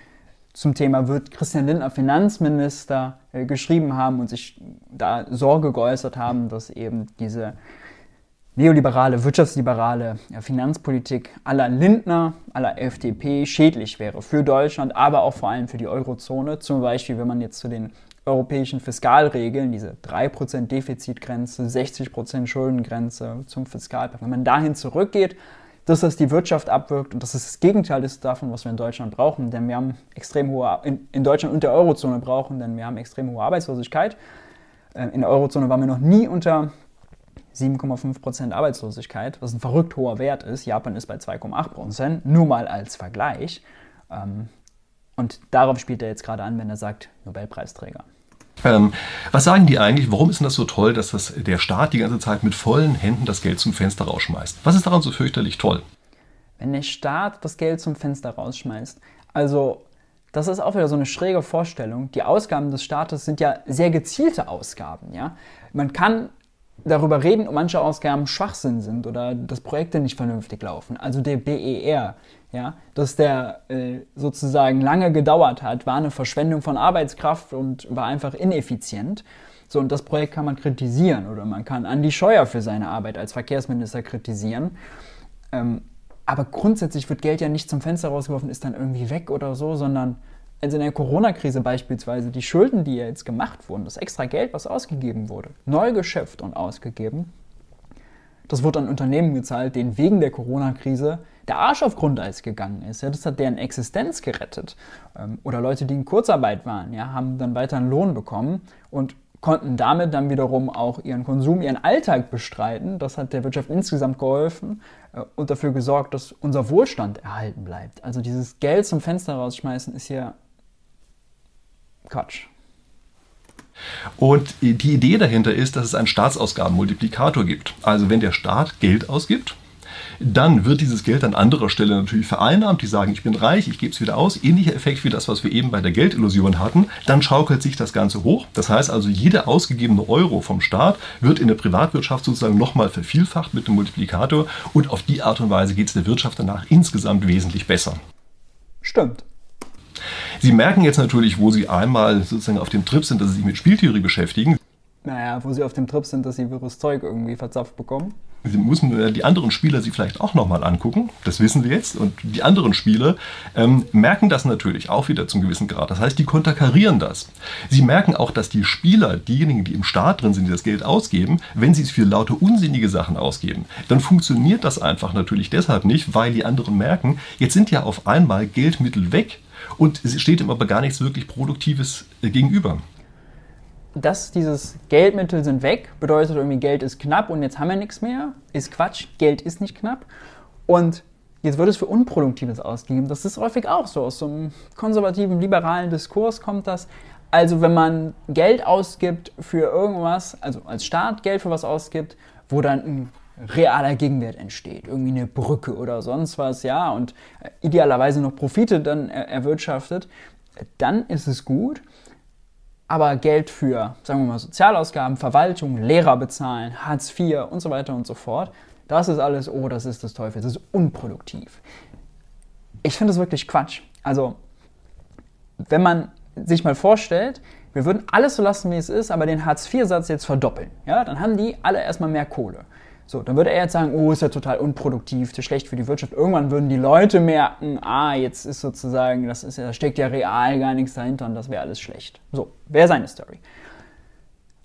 zum Thema wird Christian Lindner Finanzminister äh, geschrieben haben und sich da Sorge geäußert haben, dass eben diese neoliberale, wirtschaftsliberale Finanzpolitik aller Lindner, aller FDP schädlich wäre für Deutschland, aber auch vor allem für die Eurozone. Zum Beispiel, wenn man jetzt zu den europäischen Fiskalregeln, diese 3% Defizitgrenze, 60% Schuldengrenze zum Fiskalpakt, wenn man dahin zurückgeht, dass das die Wirtschaft abwirkt und dass es das Gegenteil ist davon, was wir in Deutschland brauchen, denn wir haben extrem hohe, in, in Deutschland und der Eurozone brauchen, denn wir haben extrem hohe Arbeitslosigkeit. Äh, in der Eurozone waren wir noch nie unter 7,5% Arbeitslosigkeit, was ein verrückt hoher Wert ist. Japan ist bei 2,8%, nur mal als Vergleich. Ähm, und darauf spielt er jetzt gerade an, wenn er sagt, Nobelpreisträger. Ähm, was sagen die eigentlich? Warum ist denn das so toll, dass das der Staat die ganze Zeit mit vollen Händen das Geld zum Fenster rausschmeißt? Was ist daran so fürchterlich toll? Wenn der Staat das Geld zum Fenster rausschmeißt, also das ist auch wieder so eine schräge Vorstellung. Die Ausgaben des Staates sind ja sehr gezielte Ausgaben. Ja? Man kann darüber reden, ob manche Ausgaben Schwachsinn sind oder dass Projekte nicht vernünftig laufen. Also der BER, ja, dass der äh, sozusagen lange gedauert hat, war eine Verschwendung von Arbeitskraft und war einfach ineffizient. So, und das Projekt kann man kritisieren oder man kann Andi Scheuer für seine Arbeit als Verkehrsminister kritisieren. Ähm, aber grundsätzlich wird Geld ja nicht zum Fenster rausgeworfen, ist dann irgendwie weg oder so, sondern also in der Corona-Krise beispielsweise, die Schulden, die jetzt gemacht wurden, das extra Geld, was ausgegeben wurde, neu geschöpft und ausgegeben, das wurde an Unternehmen gezahlt, denen wegen der Corona-Krise der Arsch auf Grundeis gegangen ist. Ja, das hat deren Existenz gerettet. Ähm, oder Leute, die in Kurzarbeit waren, ja, haben dann weiter einen Lohn bekommen und konnten damit dann wiederum auch ihren Konsum, ihren Alltag bestreiten. Das hat der Wirtschaft insgesamt geholfen äh, und dafür gesorgt, dass unser Wohlstand erhalten bleibt. Also dieses Geld zum Fenster rausschmeißen ist ja Quatsch. Und die Idee dahinter ist, dass es einen Staatsausgabenmultiplikator gibt. Also wenn der Staat Geld ausgibt, dann wird dieses Geld an anderer Stelle natürlich vereinnahmt. Die sagen, ich bin reich, ich gebe es wieder aus. Ähnlicher Effekt wie das, was wir eben bei der Geldillusion hatten. Dann schaukelt sich das Ganze hoch. Das heißt also, jeder ausgegebene Euro vom Staat wird in der Privatwirtschaft sozusagen nochmal vervielfacht mit dem Multiplikator. Und auf die Art und Weise geht es der Wirtschaft danach insgesamt wesentlich besser. Stimmt. Sie merken jetzt natürlich, wo Sie einmal sozusagen auf dem Trip sind, dass Sie sich mit Spieltheorie beschäftigen. Naja, wo Sie auf dem Trip sind, dass Sie wirres Zeug irgendwie verzapft bekommen. Sie müssen die anderen Spieler sich vielleicht auch nochmal angucken. Das wissen wir jetzt. Und die anderen Spieler ähm, merken das natürlich auch wieder zum gewissen Grad. Das heißt, die konterkarieren das. Sie merken auch, dass die Spieler, diejenigen, die im Staat drin sind, die das Geld ausgeben, wenn sie es für lauter unsinnige Sachen ausgeben, dann funktioniert das einfach natürlich deshalb nicht, weil die anderen merken, jetzt sind ja auf einmal Geldmittel weg und es steht ihm aber gar nichts wirklich Produktives äh, gegenüber. Dass dieses Geldmittel sind weg, bedeutet irgendwie, Geld ist knapp und jetzt haben wir nichts mehr, ist Quatsch. Geld ist nicht knapp. Und jetzt wird es für Unproduktives ausgegeben. Das ist häufig auch so. Aus so einem konservativen, liberalen Diskurs kommt das. Also wenn man Geld ausgibt für irgendwas, also als Staat Geld für was ausgibt, wo dann realer Gegenwert entsteht. Irgendwie eine Brücke oder sonst was, ja, und äh, idealerweise noch Profite dann erwirtschaftet, dann ist es gut. Aber Geld für, sagen wir mal, Sozialausgaben, Verwaltung, Lehrer bezahlen, Hartz IV und so weiter und so fort, das ist alles, oh, das ist des Teufels, das ist unproduktiv. Ich finde das wirklich Quatsch. Also, wenn man sich mal vorstellt, wir würden alles so lassen, wie es ist, aber den Hartz-IV-Satz jetzt verdoppeln, ja, dann haben die alle erstmal mehr Kohle. So, dann würde er jetzt sagen, oh, ist ja total unproduktiv, ist schlecht für die Wirtschaft. Irgendwann würden die Leute merken, ah, jetzt ist sozusagen, das ist, da steckt ja real gar nichts dahinter und das wäre alles schlecht. So, wäre seine Story.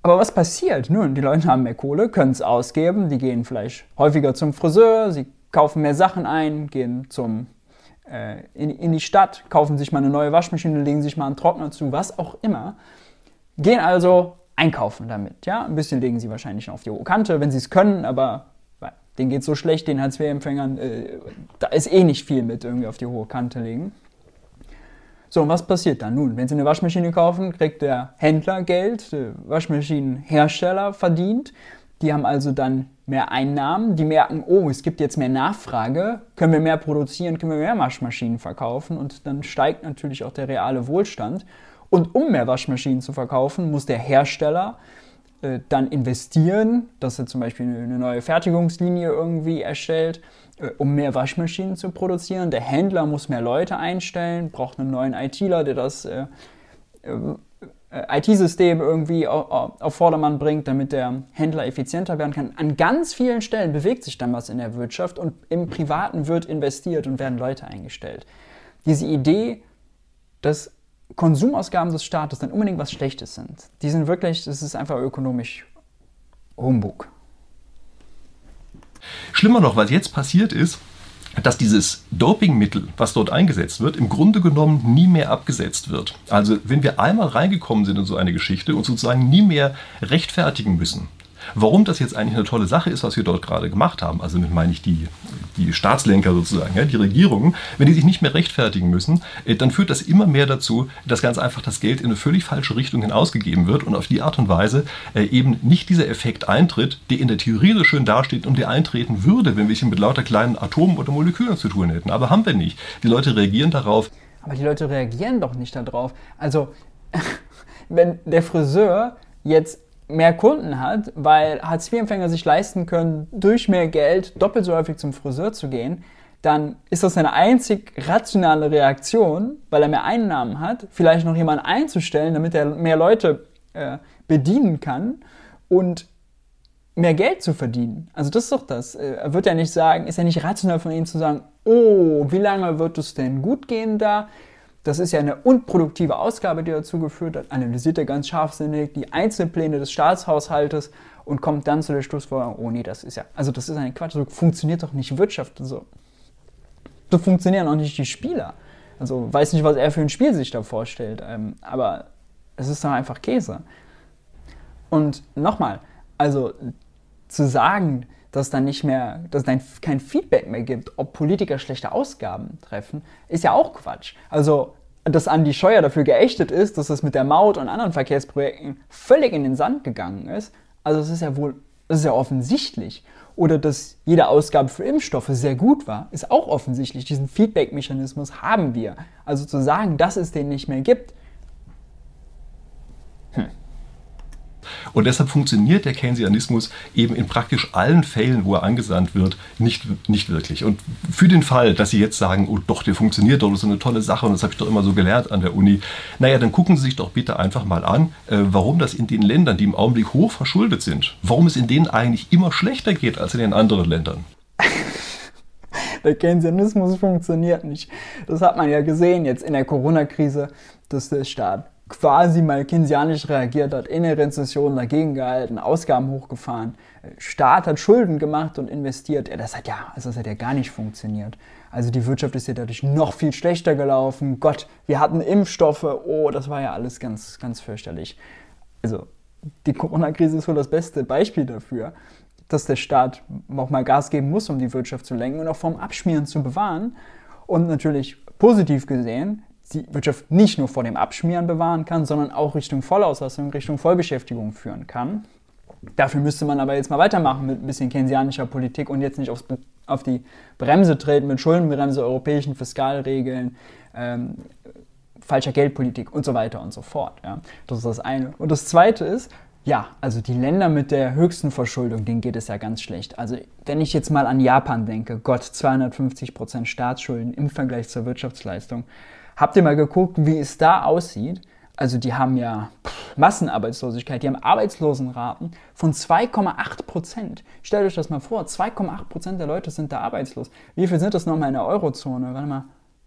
Aber was passiert? Nun, die Leute haben mehr Kohle, können es ausgeben, die gehen vielleicht häufiger zum Friseur, sie kaufen mehr Sachen ein, gehen zum, äh, in, in die Stadt, kaufen sich mal eine neue Waschmaschine, legen sich mal einen Trockner zu, was auch immer. Gehen also einkaufen damit. Ja? Ein bisschen legen sie wahrscheinlich noch auf die hohe Kante, wenn sie es können, aber denen geht so schlecht, den Hartz-IV-Empfängern, äh, da ist eh nicht viel mit irgendwie auf die hohe Kante legen. So, und was passiert dann? Nun, wenn Sie eine Waschmaschine kaufen, kriegt der Händler Geld, der Waschmaschinenhersteller verdient. Die haben also dann mehr Einnahmen, die merken, oh, es gibt jetzt mehr Nachfrage, können wir mehr produzieren, können wir mehr Waschmaschinen verkaufen und dann steigt natürlich auch der reale Wohlstand. Und um mehr Waschmaschinen zu verkaufen, muss der Hersteller äh, dann investieren, dass er zum Beispiel eine neue Fertigungslinie irgendwie erstellt, äh, um mehr Waschmaschinen zu produzieren. Der Händler muss mehr Leute einstellen, braucht einen neuen ITler, der das äh, IT-System irgendwie auf Vordermann bringt, damit der Händler effizienter werden kann. An ganz vielen Stellen bewegt sich dann was in der Wirtschaft und im Privaten wird investiert und werden Leute eingestellt. Diese Idee, dass Konsumausgaben des Staates dann unbedingt was Schlechtes sind. Die sind wirklich, das ist einfach ökonomisch Humbug. Schlimmer noch, was jetzt passiert ist, dass dieses Dopingmittel, was dort eingesetzt wird, im Grunde genommen nie mehr abgesetzt wird. Also wenn wir einmal reingekommen sind in so eine Geschichte und sozusagen nie mehr rechtfertigen müssen, Warum das jetzt eigentlich eine tolle Sache ist, was wir dort gerade gemacht haben, also damit meine ich die, die Staatslenker sozusagen, ja, die Regierungen, wenn die sich nicht mehr rechtfertigen müssen, äh, dann führt das immer mehr dazu, dass ganz einfach das Geld in eine völlig falsche Richtung hin ausgegeben wird und auf die Art und Weise äh, eben nicht dieser Effekt eintritt, der in der Theorie so schön dasteht und der eintreten würde, wenn wir es mit lauter kleinen Atomen oder Molekülen zu tun hätten. Aber haben wir nicht. Die Leute reagieren darauf. Aber die Leute reagieren doch nicht darauf. Also, wenn der Friseur jetzt mehr Kunden hat, weil Hartz-IV-Empfänger sich leisten können, durch mehr Geld doppelt so häufig zum Friseur zu gehen, dann ist das eine einzig rationale Reaktion, weil er mehr Einnahmen hat, vielleicht noch jemanden einzustellen, damit er mehr Leute äh, bedienen kann und mehr Geld zu verdienen. Also das ist doch das. Äh, er wird ja nicht sagen, ist ja nicht rational von ihm zu sagen, oh, wie lange wird es denn gut gehen da? Das ist ja eine unproduktive Ausgabe, die dazu geführt hat. Analysiert er ganz scharfsinnig die Einzelpläne des Staatshaushaltes und kommt dann zu der Schlussfolgerung, oh nee, das ist ja, also das ist ein Quatsch, so funktioniert doch nicht Wirtschaft. So, so funktionieren auch nicht die Spieler. Also weiß nicht, was er für ein Spiel sich da vorstellt, ähm, aber es ist doch einfach Käse. Und nochmal, also zu sagen, dass dann nicht mehr, dass es dann kein Feedback mehr gibt, ob Politiker schlechte Ausgaben treffen, ist ja auch Quatsch. Also, dass Andi Scheuer dafür geächtet ist, dass es mit der Maut und anderen Verkehrsprojekten völlig in den Sand gegangen ist, also es ist ja wohl, das ist ja offensichtlich. Oder dass jede Ausgabe für Impfstoffe sehr gut war, ist auch offensichtlich. Diesen Feedback-Mechanismus haben wir. Also zu sagen, dass es den nicht mehr gibt, Und deshalb funktioniert der Keynesianismus eben in praktisch allen Fällen, wo er angesandt wird, nicht, nicht wirklich. Und für den Fall, dass Sie jetzt sagen, oh doch, der funktioniert doch, das ist eine tolle Sache und das habe ich doch immer so gelernt an der Uni, naja, dann gucken Sie sich doch bitte einfach mal an, äh, warum das in den Ländern, die im Augenblick hoch verschuldet sind, warum es in denen eigentlich immer schlechter geht als in den anderen Ländern. Der Keynesianismus funktioniert nicht. Das hat man ja gesehen jetzt in der Corona-Krise, dass der Staat quasi mal keynesianisch reagiert hat, in der Rezession dagegen gehalten, Ausgaben hochgefahren, Staat hat Schulden gemacht und investiert. Ja, das hat ja, also das hat ja gar nicht funktioniert. Also die Wirtschaft ist ja dadurch noch viel schlechter gelaufen. Gott, wir hatten Impfstoffe. Oh, das war ja alles ganz, ganz fürchterlich. Also die Corona-Krise ist wohl das beste Beispiel dafür, dass der Staat auch mal Gas geben muss, um die Wirtschaft zu lenken und auch vom Abschmieren zu bewahren. Und natürlich positiv gesehen, die Wirtschaft nicht nur vor dem Abschmieren bewahren kann, sondern auch Richtung Vollauslastung, Richtung Vollbeschäftigung führen kann. Dafür müsste man aber jetzt mal weitermachen mit ein bisschen keynesianischer Politik und jetzt nicht aufs, auf die Bremse treten mit Schuldenbremse, europäischen Fiskalregeln, ähm, falscher Geldpolitik und so weiter und so fort. Ja. Das ist das eine. Und das zweite ist, ja, also die Länder mit der höchsten Verschuldung, denen geht es ja ganz schlecht. Also wenn ich jetzt mal an Japan denke, Gott, 250 Prozent Staatsschulden im Vergleich zur Wirtschaftsleistung. Habt ihr mal geguckt, wie es da aussieht? Also die haben ja Massenarbeitslosigkeit, die haben Arbeitslosenraten von 2,8 Prozent. Stellt euch das mal vor, 2,8 Prozent der Leute sind da arbeitslos. Wie viel sind das nochmal in der Eurozone? Warte mal,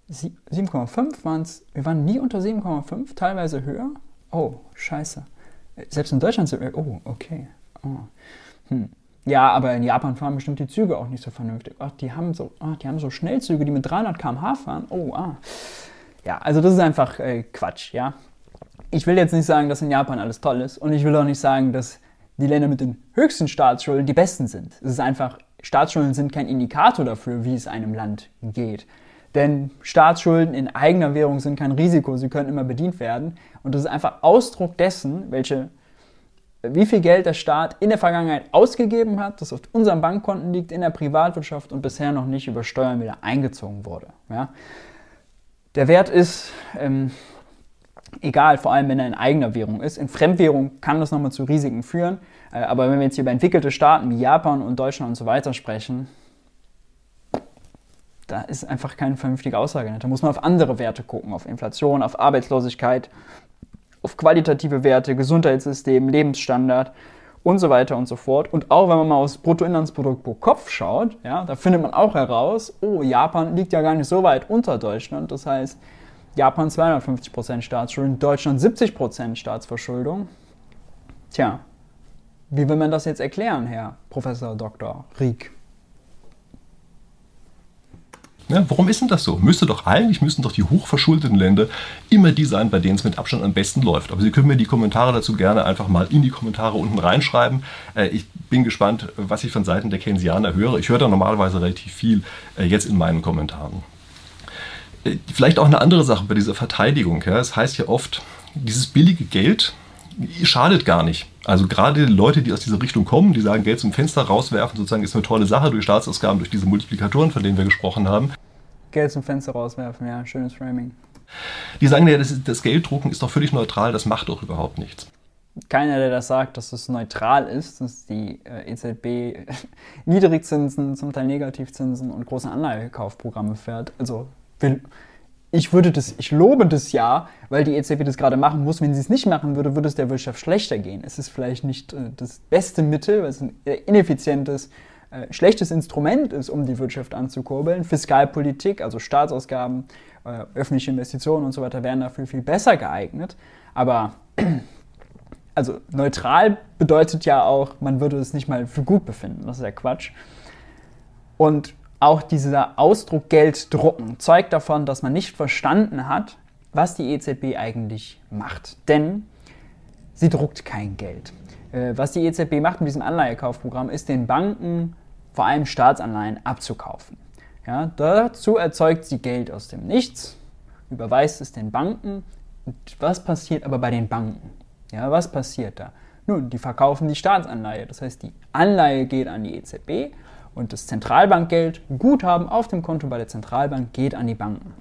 7,5 waren es, wir waren nie unter 7,5, teilweise höher. Oh, scheiße. Selbst in Deutschland sind wir, oh, okay. Oh. Hm. Ja, aber in Japan fahren bestimmt die Züge auch nicht so vernünftig. Ach, die haben so, ach, die haben so Schnellzüge, die mit 300 km/h fahren. Oh, ah. Ja, also das ist einfach äh, Quatsch, ja. ich will jetzt nicht sagen, dass in Japan alles toll ist und ich will auch nicht sagen, dass die Länder mit den höchsten Staatsschulden die besten sind. Es ist einfach, Staatsschulden sind kein Indikator dafür, wie es einem Land geht. Denn Staatsschulden in eigener Währung sind kein Risiko, sie können immer bedient werden. Und das ist einfach Ausdruck dessen, welche, wie viel Geld der Staat in der Vergangenheit ausgegeben hat, das auf unseren Bankkonten liegt, in der Privatwirtschaft und bisher noch nicht über Steuern wieder eingezogen wurde. Ja? Der Wert ist ähm, egal, vor allem wenn er in eigener Währung ist. In Fremdwährung kann das nochmal zu Risiken führen. Äh, aber wenn wir jetzt hier über entwickelte Staaten wie Japan und Deutschland und so weiter sprechen, da ist einfach keine vernünftige Aussage. Da muss man auf andere Werte gucken, auf Inflation, auf Arbeitslosigkeit, auf qualitative Werte, Gesundheitssystem, Lebensstandard und so weiter und so fort. Und auch wenn man mal aufs Bruttoinlandsprodukt pro Kopf schaut, ja, da findet man auch heraus, oh, Japan liegt ja gar nicht so weit unter Deutschland. Das heißt, Japan 250% Staatsschulden, Deutschland 70% Staatsverschuldung. Tja, wie will man das jetzt erklären, Herr Professor Dr. Rieck? Ja, warum ist denn das so? Müsste doch eigentlich müssten doch die hochverschuldeten Länder immer die sein, bei denen es mit Abstand am besten läuft. Aber Sie können mir die Kommentare dazu gerne einfach mal in die Kommentare unten reinschreiben. Äh, ich bin gespannt, was ich von Seiten der Keynesianer höre. Ich höre da normalerweise relativ viel äh, jetzt in meinen Kommentaren. Äh, vielleicht auch eine andere Sache bei dieser Verteidigung. Es heißt ja oft, dieses billige Geld schadet gar nicht. Also gerade Leute, die aus dieser Richtung kommen, die sagen, Geld zum Fenster rauswerfen, sozusagen ist eine tolle Sache durch Staatsausgaben, durch diese Multiplikatoren, von denen wir gesprochen haben. Geld zum Fenster rauswerfen, ja, schönes Framing. Die sagen ja, das, das Gelddrucken ist doch völlig neutral, das macht doch überhaupt nichts. Keiner, der das sagt, dass es neutral ist, dass die äh, EZB Niedrigzinsen, zum Teil Negativzinsen und große Anleihekaufprogramme fährt. Also will, ich würde das, ich lobe das ja, weil die EZB das gerade machen muss. Wenn sie es nicht machen würde, würde es der Wirtschaft schlechter gehen. Es ist vielleicht nicht äh, das beste Mittel, weil es ein ineffizientes, äh, schlechtes Instrument ist, um die Wirtschaft anzukurbeln. Fiskalpolitik, also Staatsausgaben, äh, öffentliche Investitionen und so weiter, wären dafür viel besser geeignet. Aber also neutral bedeutet ja auch, man würde es nicht mal für gut befinden. Das ist ja Quatsch. Und auch dieser Ausdruck Geld drucken zeugt davon, dass man nicht verstanden hat, was die EZB eigentlich macht. Denn sie druckt kein Geld. Äh, was die EZB macht mit diesem Anleihekaufprogramm, ist den Banken vor allem Staatsanleihen abzukaufen. Ja, dazu erzeugt sie Geld aus dem Nichts, überweist es den Banken. Und was passiert aber bei den Banken? Ja, was passiert da? Nun, die verkaufen die Staatsanleihe. Das heißt, die Anleihe geht an die EZB und das Zentralbankgeld, Guthaben auf dem Konto bei der Zentralbank, geht an die Banken.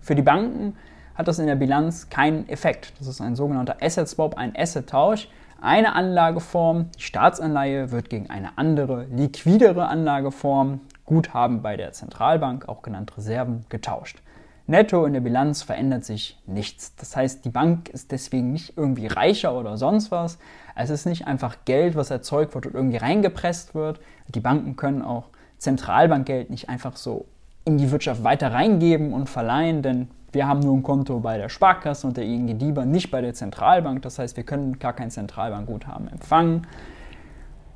Für die Banken hat das in der Bilanz keinen Effekt. Das ist ein sogenannter Asset Swap, ein Asset-Tausch. Eine Anlageform, die Staatsanleihe, wird gegen eine andere, liquidere Anlageform, Guthaben bei der Zentralbank, auch genannt Reserven, getauscht. Netto in der Bilanz verändert sich nichts. Das heißt, die Bank ist deswegen nicht irgendwie reicher oder sonst was. Es ist nicht einfach Geld, was erzeugt wird und irgendwie reingepresst wird. Die Banken können auch Zentralbankgeld nicht einfach so in die Wirtschaft weiter reingeben und verleihen, denn wir haben nur ein Konto bei der Sparkasse und der ING DIBA, nicht bei der Zentralbank. Das heißt, wir können gar kein Zentralbankguthaben empfangen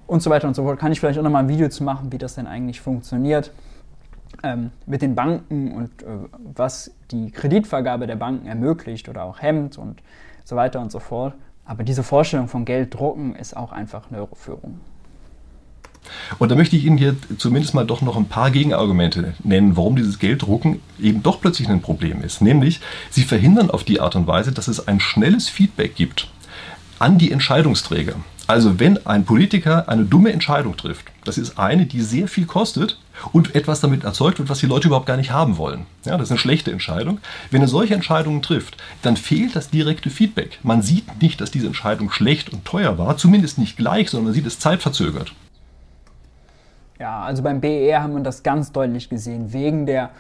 und so weiter und so fort. Kann ich vielleicht auch noch mal ein Video zu machen, wie das denn eigentlich funktioniert ähm, mit den Banken und äh, was die Kreditvergabe der Banken ermöglicht oder auch hemmt und so weiter und so fort. Aber diese Vorstellung von Geld drucken ist auch einfach Neuroführung. Und da möchte ich Ihnen hier zumindest mal doch noch ein paar Gegenargumente nennen, warum dieses Gelddrucken eben doch plötzlich ein Problem ist. Nämlich, Sie verhindern auf die Art und Weise, dass es ein schnelles Feedback gibt an die Entscheidungsträger. Also wenn ein Politiker eine dumme Entscheidung trifft, das ist eine, die sehr viel kostet und etwas damit erzeugt wird, was die Leute überhaupt gar nicht haben wollen. Ja, das ist eine schlechte Entscheidung. Wenn er solche Entscheidungen trifft, dann fehlt das direkte Feedback. Man sieht nicht, dass diese Entscheidung schlecht und teuer war, zumindest nicht gleich, sondern man sieht es zeitverzögert. Ja, also beim BER haben wir das ganz deutlich gesehen. Wegen der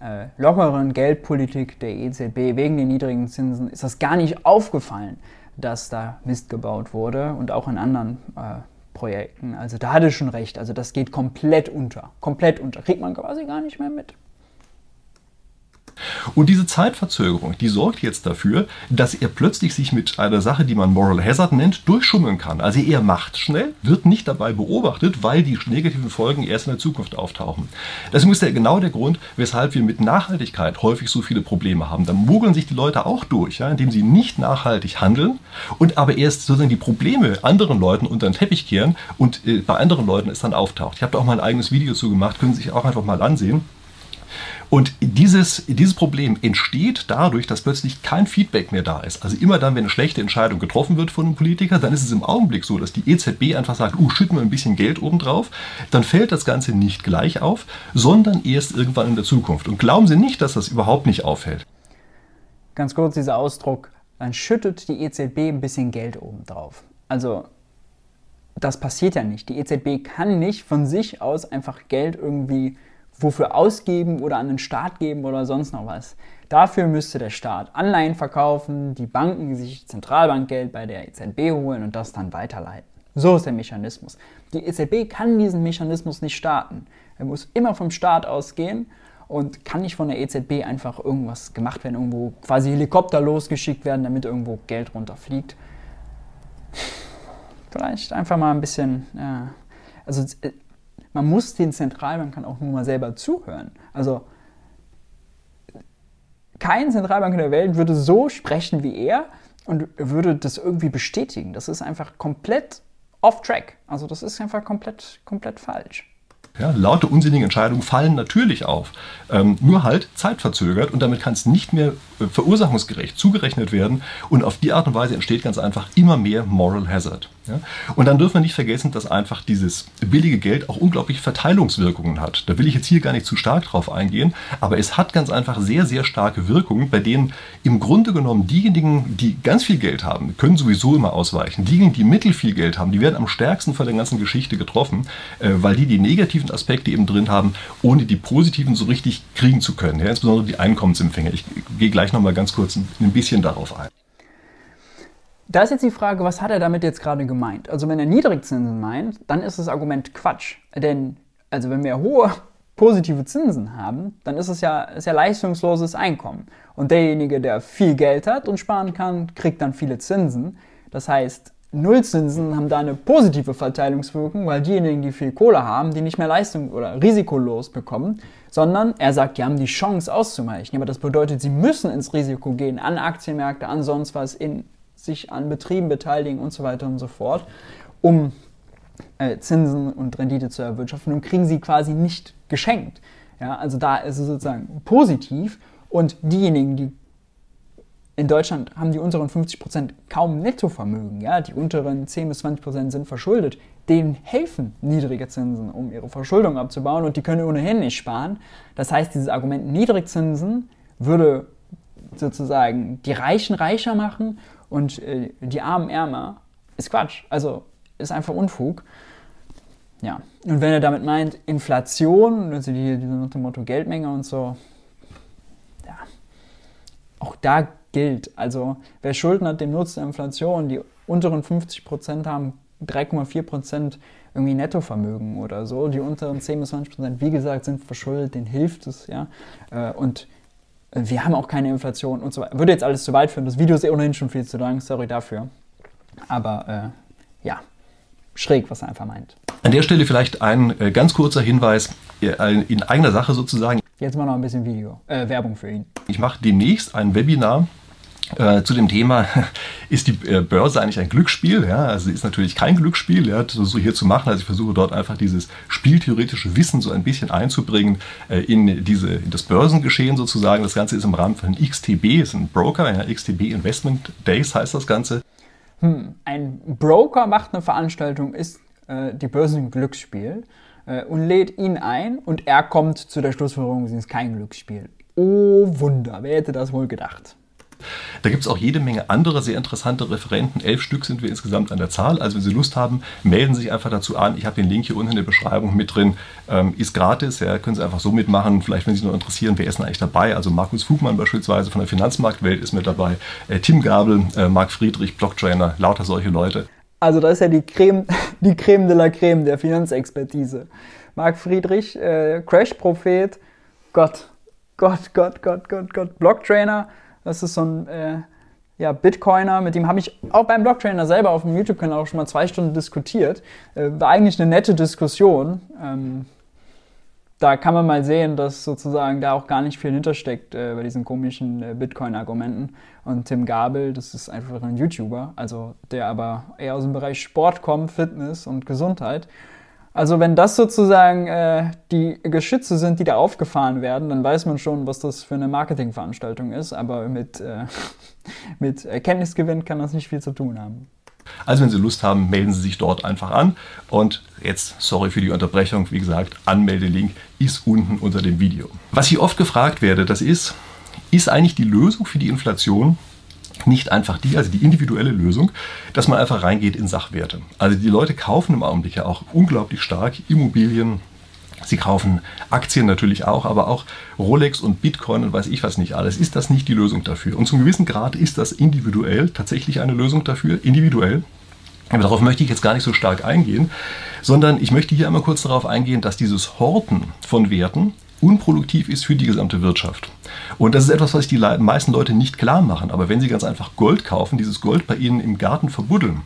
äh, lockeren Geldpolitik der EZB, wegen den niedrigen Zinsen, ist das gar nicht aufgefallen dass da Mist gebaut wurde und auch in anderen äh, Projekten. Also da hatte ich schon recht. Also das geht komplett unter. Komplett unter. Kriegt man quasi gar nicht mehr mit. Und diese Zeitverzögerung, die sorgt jetzt dafür, dass er plötzlich sich mit einer Sache, die man Moral Hazard nennt, durchschummeln kann. Also er macht schnell, wird nicht dabei beobachtet, weil die negativen Folgen erst in der Zukunft auftauchen. Deswegen ist ja genau der Grund, weshalb wir mit Nachhaltigkeit häufig so viele Probleme haben. Da mogeln sich die Leute auch durch, ja, indem sie nicht nachhaltig handeln und aber erst sozusagen die Probleme anderen Leuten unter den Teppich kehren und äh, bei anderen Leuten es dann auftaucht. Ich habe da auch mal ein eigenes Video zu gemacht, können Sie sich auch einfach mal ansehen. Und dieses, dieses Problem entsteht dadurch, dass plötzlich kein Feedback mehr da ist. Also immer dann, wenn eine schlechte Entscheidung getroffen wird von einem Politiker, dann ist es im Augenblick so, dass die EZB einfach sagt, uh, schütten wir ein bisschen Geld obendrauf. Dann fällt das Ganze nicht gleich auf, sondern erst irgendwann in der Zukunft. Und glauben Sie nicht, dass das überhaupt nicht auffällt. Ganz kurz dieser Ausdruck, dann schüttet die EZB ein bisschen Geld obendrauf. Also das passiert ja nicht. Die EZB kann nicht von sich aus einfach Geld irgendwie wofür ausgeben oder an den Staat geben oder sonst noch was. Dafür müsste der Staat Anleihen verkaufen, die Banken sich Zentralbankgeld bei der EZB holen und das dann weiterleiten. So ist der Mechanismus. Die EZB kann diesen Mechanismus nicht starten. Er muss immer vom Staat ausgehen und kann nicht von der EZB einfach irgendwas gemacht werden, irgendwo quasi Helikopter losgeschickt werden, damit irgendwo Geld runterfliegt. Vielleicht einfach mal ein bisschen, ja, also äh, man muss den Zentralbankern auch nur mal selber zuhören. Also kein Zentralbank in der Welt würde so sprechen wie er und würde das irgendwie bestätigen. Das ist einfach komplett off track. Also das ist einfach komplett, komplett falsch. Ja, laute unsinnige Entscheidungen fallen natürlich auf, ähm, nur halt zeitverzögert und damit kann es nicht mehr äh, verursachungsgerecht zugerechnet werden und auf die Art und Weise entsteht ganz einfach immer mehr Moral Hazard. Ja? Und dann dürfen wir nicht vergessen, dass einfach dieses billige Geld auch unglaublich Verteilungswirkungen hat. Da will ich jetzt hier gar nicht zu stark drauf eingehen, aber es hat ganz einfach sehr, sehr starke Wirkungen, bei denen im Grunde genommen diejenigen, die ganz viel Geld haben, können sowieso immer ausweichen. Diejenigen, die mittel viel Geld haben, die werden am stärksten von der ganzen Geschichte getroffen, äh, weil die die negativen Aspekte eben drin haben, ohne die positiven so richtig kriegen zu können. Ja? Insbesondere die Einkommensempfänger. Ich gehe gleich nochmal ganz kurz ein bisschen darauf ein. Da ist jetzt die Frage, was hat er damit jetzt gerade gemeint? Also wenn er Niedrigzinsen meint, dann ist das Argument Quatsch. Denn also wenn wir hohe positive Zinsen haben, dann ist es ja, ist ja leistungsloses Einkommen. Und derjenige, der viel Geld hat und sparen kann, kriegt dann viele Zinsen. Das heißt, Nullzinsen haben da eine positive Verteilungswirkung, weil diejenigen, die viel Kohle haben, die nicht mehr leistung- oder risikolos bekommen, sondern er sagt, die haben die Chance auszuweichen. Aber das bedeutet, sie müssen ins Risiko gehen, an Aktienmärkte, an sonst was, in sich an Betrieben beteiligen und so weiter und so fort, um äh, Zinsen und Rendite zu erwirtschaften und kriegen sie quasi nicht geschenkt. Ja, also da ist es sozusagen positiv und diejenigen, die in Deutschland haben die unteren 50% kaum Nettovermögen, ja, die unteren 10 bis 20% sind verschuldet, denen helfen niedrige Zinsen, um ihre Verschuldung abzubauen und die können ohnehin nicht sparen. Das heißt, dieses Argument Niedrigzinsen würde sozusagen die Reichen reicher machen und äh, die Armen ärmer, ist Quatsch. Also ist einfach Unfug. Ja. Und wenn er damit meint, Inflation, also die, die nach dem Motto Geldmenge und so, ja, auch da gilt. Also wer Schulden hat, dem nutzt Inflation. Die unteren 50% haben 3,4% irgendwie Nettovermögen oder so. Die unteren 10 bis 20%, wie gesagt, sind verschuldet, denen hilft es, ja. Äh, und wir haben auch keine Inflation und so weiter. Würde jetzt alles zu weit führen. Das Video ist eh ohnehin schon viel zu lang, sorry dafür. Aber äh, ja, schräg, was er einfach meint. An der Stelle vielleicht ein äh, ganz kurzer Hinweis äh, in eigener Sache sozusagen. Jetzt mal noch ein bisschen Video, äh, Werbung für ihn. Ich mache demnächst ein Webinar äh, zu dem Thema, ist die äh, Börse eigentlich ein Glücksspiel? Ja, also ist natürlich kein Glücksspiel, ja, so hier zu machen. Also ich versuche dort einfach dieses spieltheoretische Wissen so ein bisschen einzubringen äh, in, diese, in das Börsengeschehen sozusagen. Das Ganze ist im Rahmen von XTB, ist ein Broker, ja, XTB Investment Days heißt das Ganze. Hm, ein Broker macht eine Veranstaltung, ist äh, die Börse ein Glücksspiel und lädt ihn ein und er kommt zu der Schlussfolgerung, sie ist kein Glücksspiel. Oh Wunder, wer hätte das wohl gedacht? Da gibt es auch jede Menge andere sehr interessante Referenten. Elf Stück sind wir insgesamt an der Zahl. Also wenn Sie Lust haben, melden Sie sich einfach dazu an. Ich habe den Link hier unten in der Beschreibung mit drin. Ähm, ist gratis, ja, können Sie einfach so mitmachen. Vielleicht, wenn Sie noch interessieren, wer ist denn eigentlich dabei? Also Markus Fugmann beispielsweise von der Finanzmarktwelt ist mit dabei. Äh, Tim Gabel, äh, Marc Friedrich, Blocktrainer, lauter solche Leute. Also das ist ja die Creme, die Creme de la Creme der Finanzexpertise. Marc Friedrich, äh, Crash-Prophet, Gott, Gott, Gott, Gott, Gott, Gott. Blocktrainer, das ist so ein äh, ja, Bitcoiner, mit dem habe ich auch beim Blocktrainer selber auf dem YouTube-Kanal auch schon mal zwei Stunden diskutiert. Äh, war eigentlich eine nette Diskussion. Ähm, da kann man mal sehen, dass sozusagen da auch gar nicht viel hintersteckt äh, bei diesen komischen äh, Bitcoin-Argumenten. Und Tim Gabel, das ist einfach ein YouTuber, also der aber eher aus dem Bereich Sport kommt, Fitness und Gesundheit. Also wenn das sozusagen äh, die Geschütze sind, die da aufgefahren werden, dann weiß man schon, was das für eine Marketingveranstaltung ist. Aber mit, äh, mit Erkenntnisgewinn kann das nicht viel zu tun haben. Also wenn Sie Lust haben, melden Sie sich dort einfach an. Und jetzt, sorry für die Unterbrechung, wie gesagt, Anmeldelink ist unten unter dem Video. Was ich oft gefragt werde, das ist, ist eigentlich die Lösung für die Inflation nicht einfach die, also die individuelle Lösung, dass man einfach reingeht in Sachwerte. Also die Leute kaufen im Augenblick ja auch unglaublich stark Immobilien, Sie kaufen Aktien natürlich auch, aber auch Rolex und Bitcoin und weiß ich was nicht alles. Ist das nicht die Lösung dafür? Und zum gewissen Grad ist das individuell tatsächlich eine Lösung dafür, individuell. Aber darauf möchte ich jetzt gar nicht so stark eingehen, sondern ich möchte hier einmal kurz darauf eingehen, dass dieses Horten von Werten unproduktiv ist für die gesamte Wirtschaft. Und das ist etwas, was sich die meisten Leute nicht klar machen. Aber wenn sie ganz einfach Gold kaufen, dieses Gold bei ihnen im Garten verbuddeln,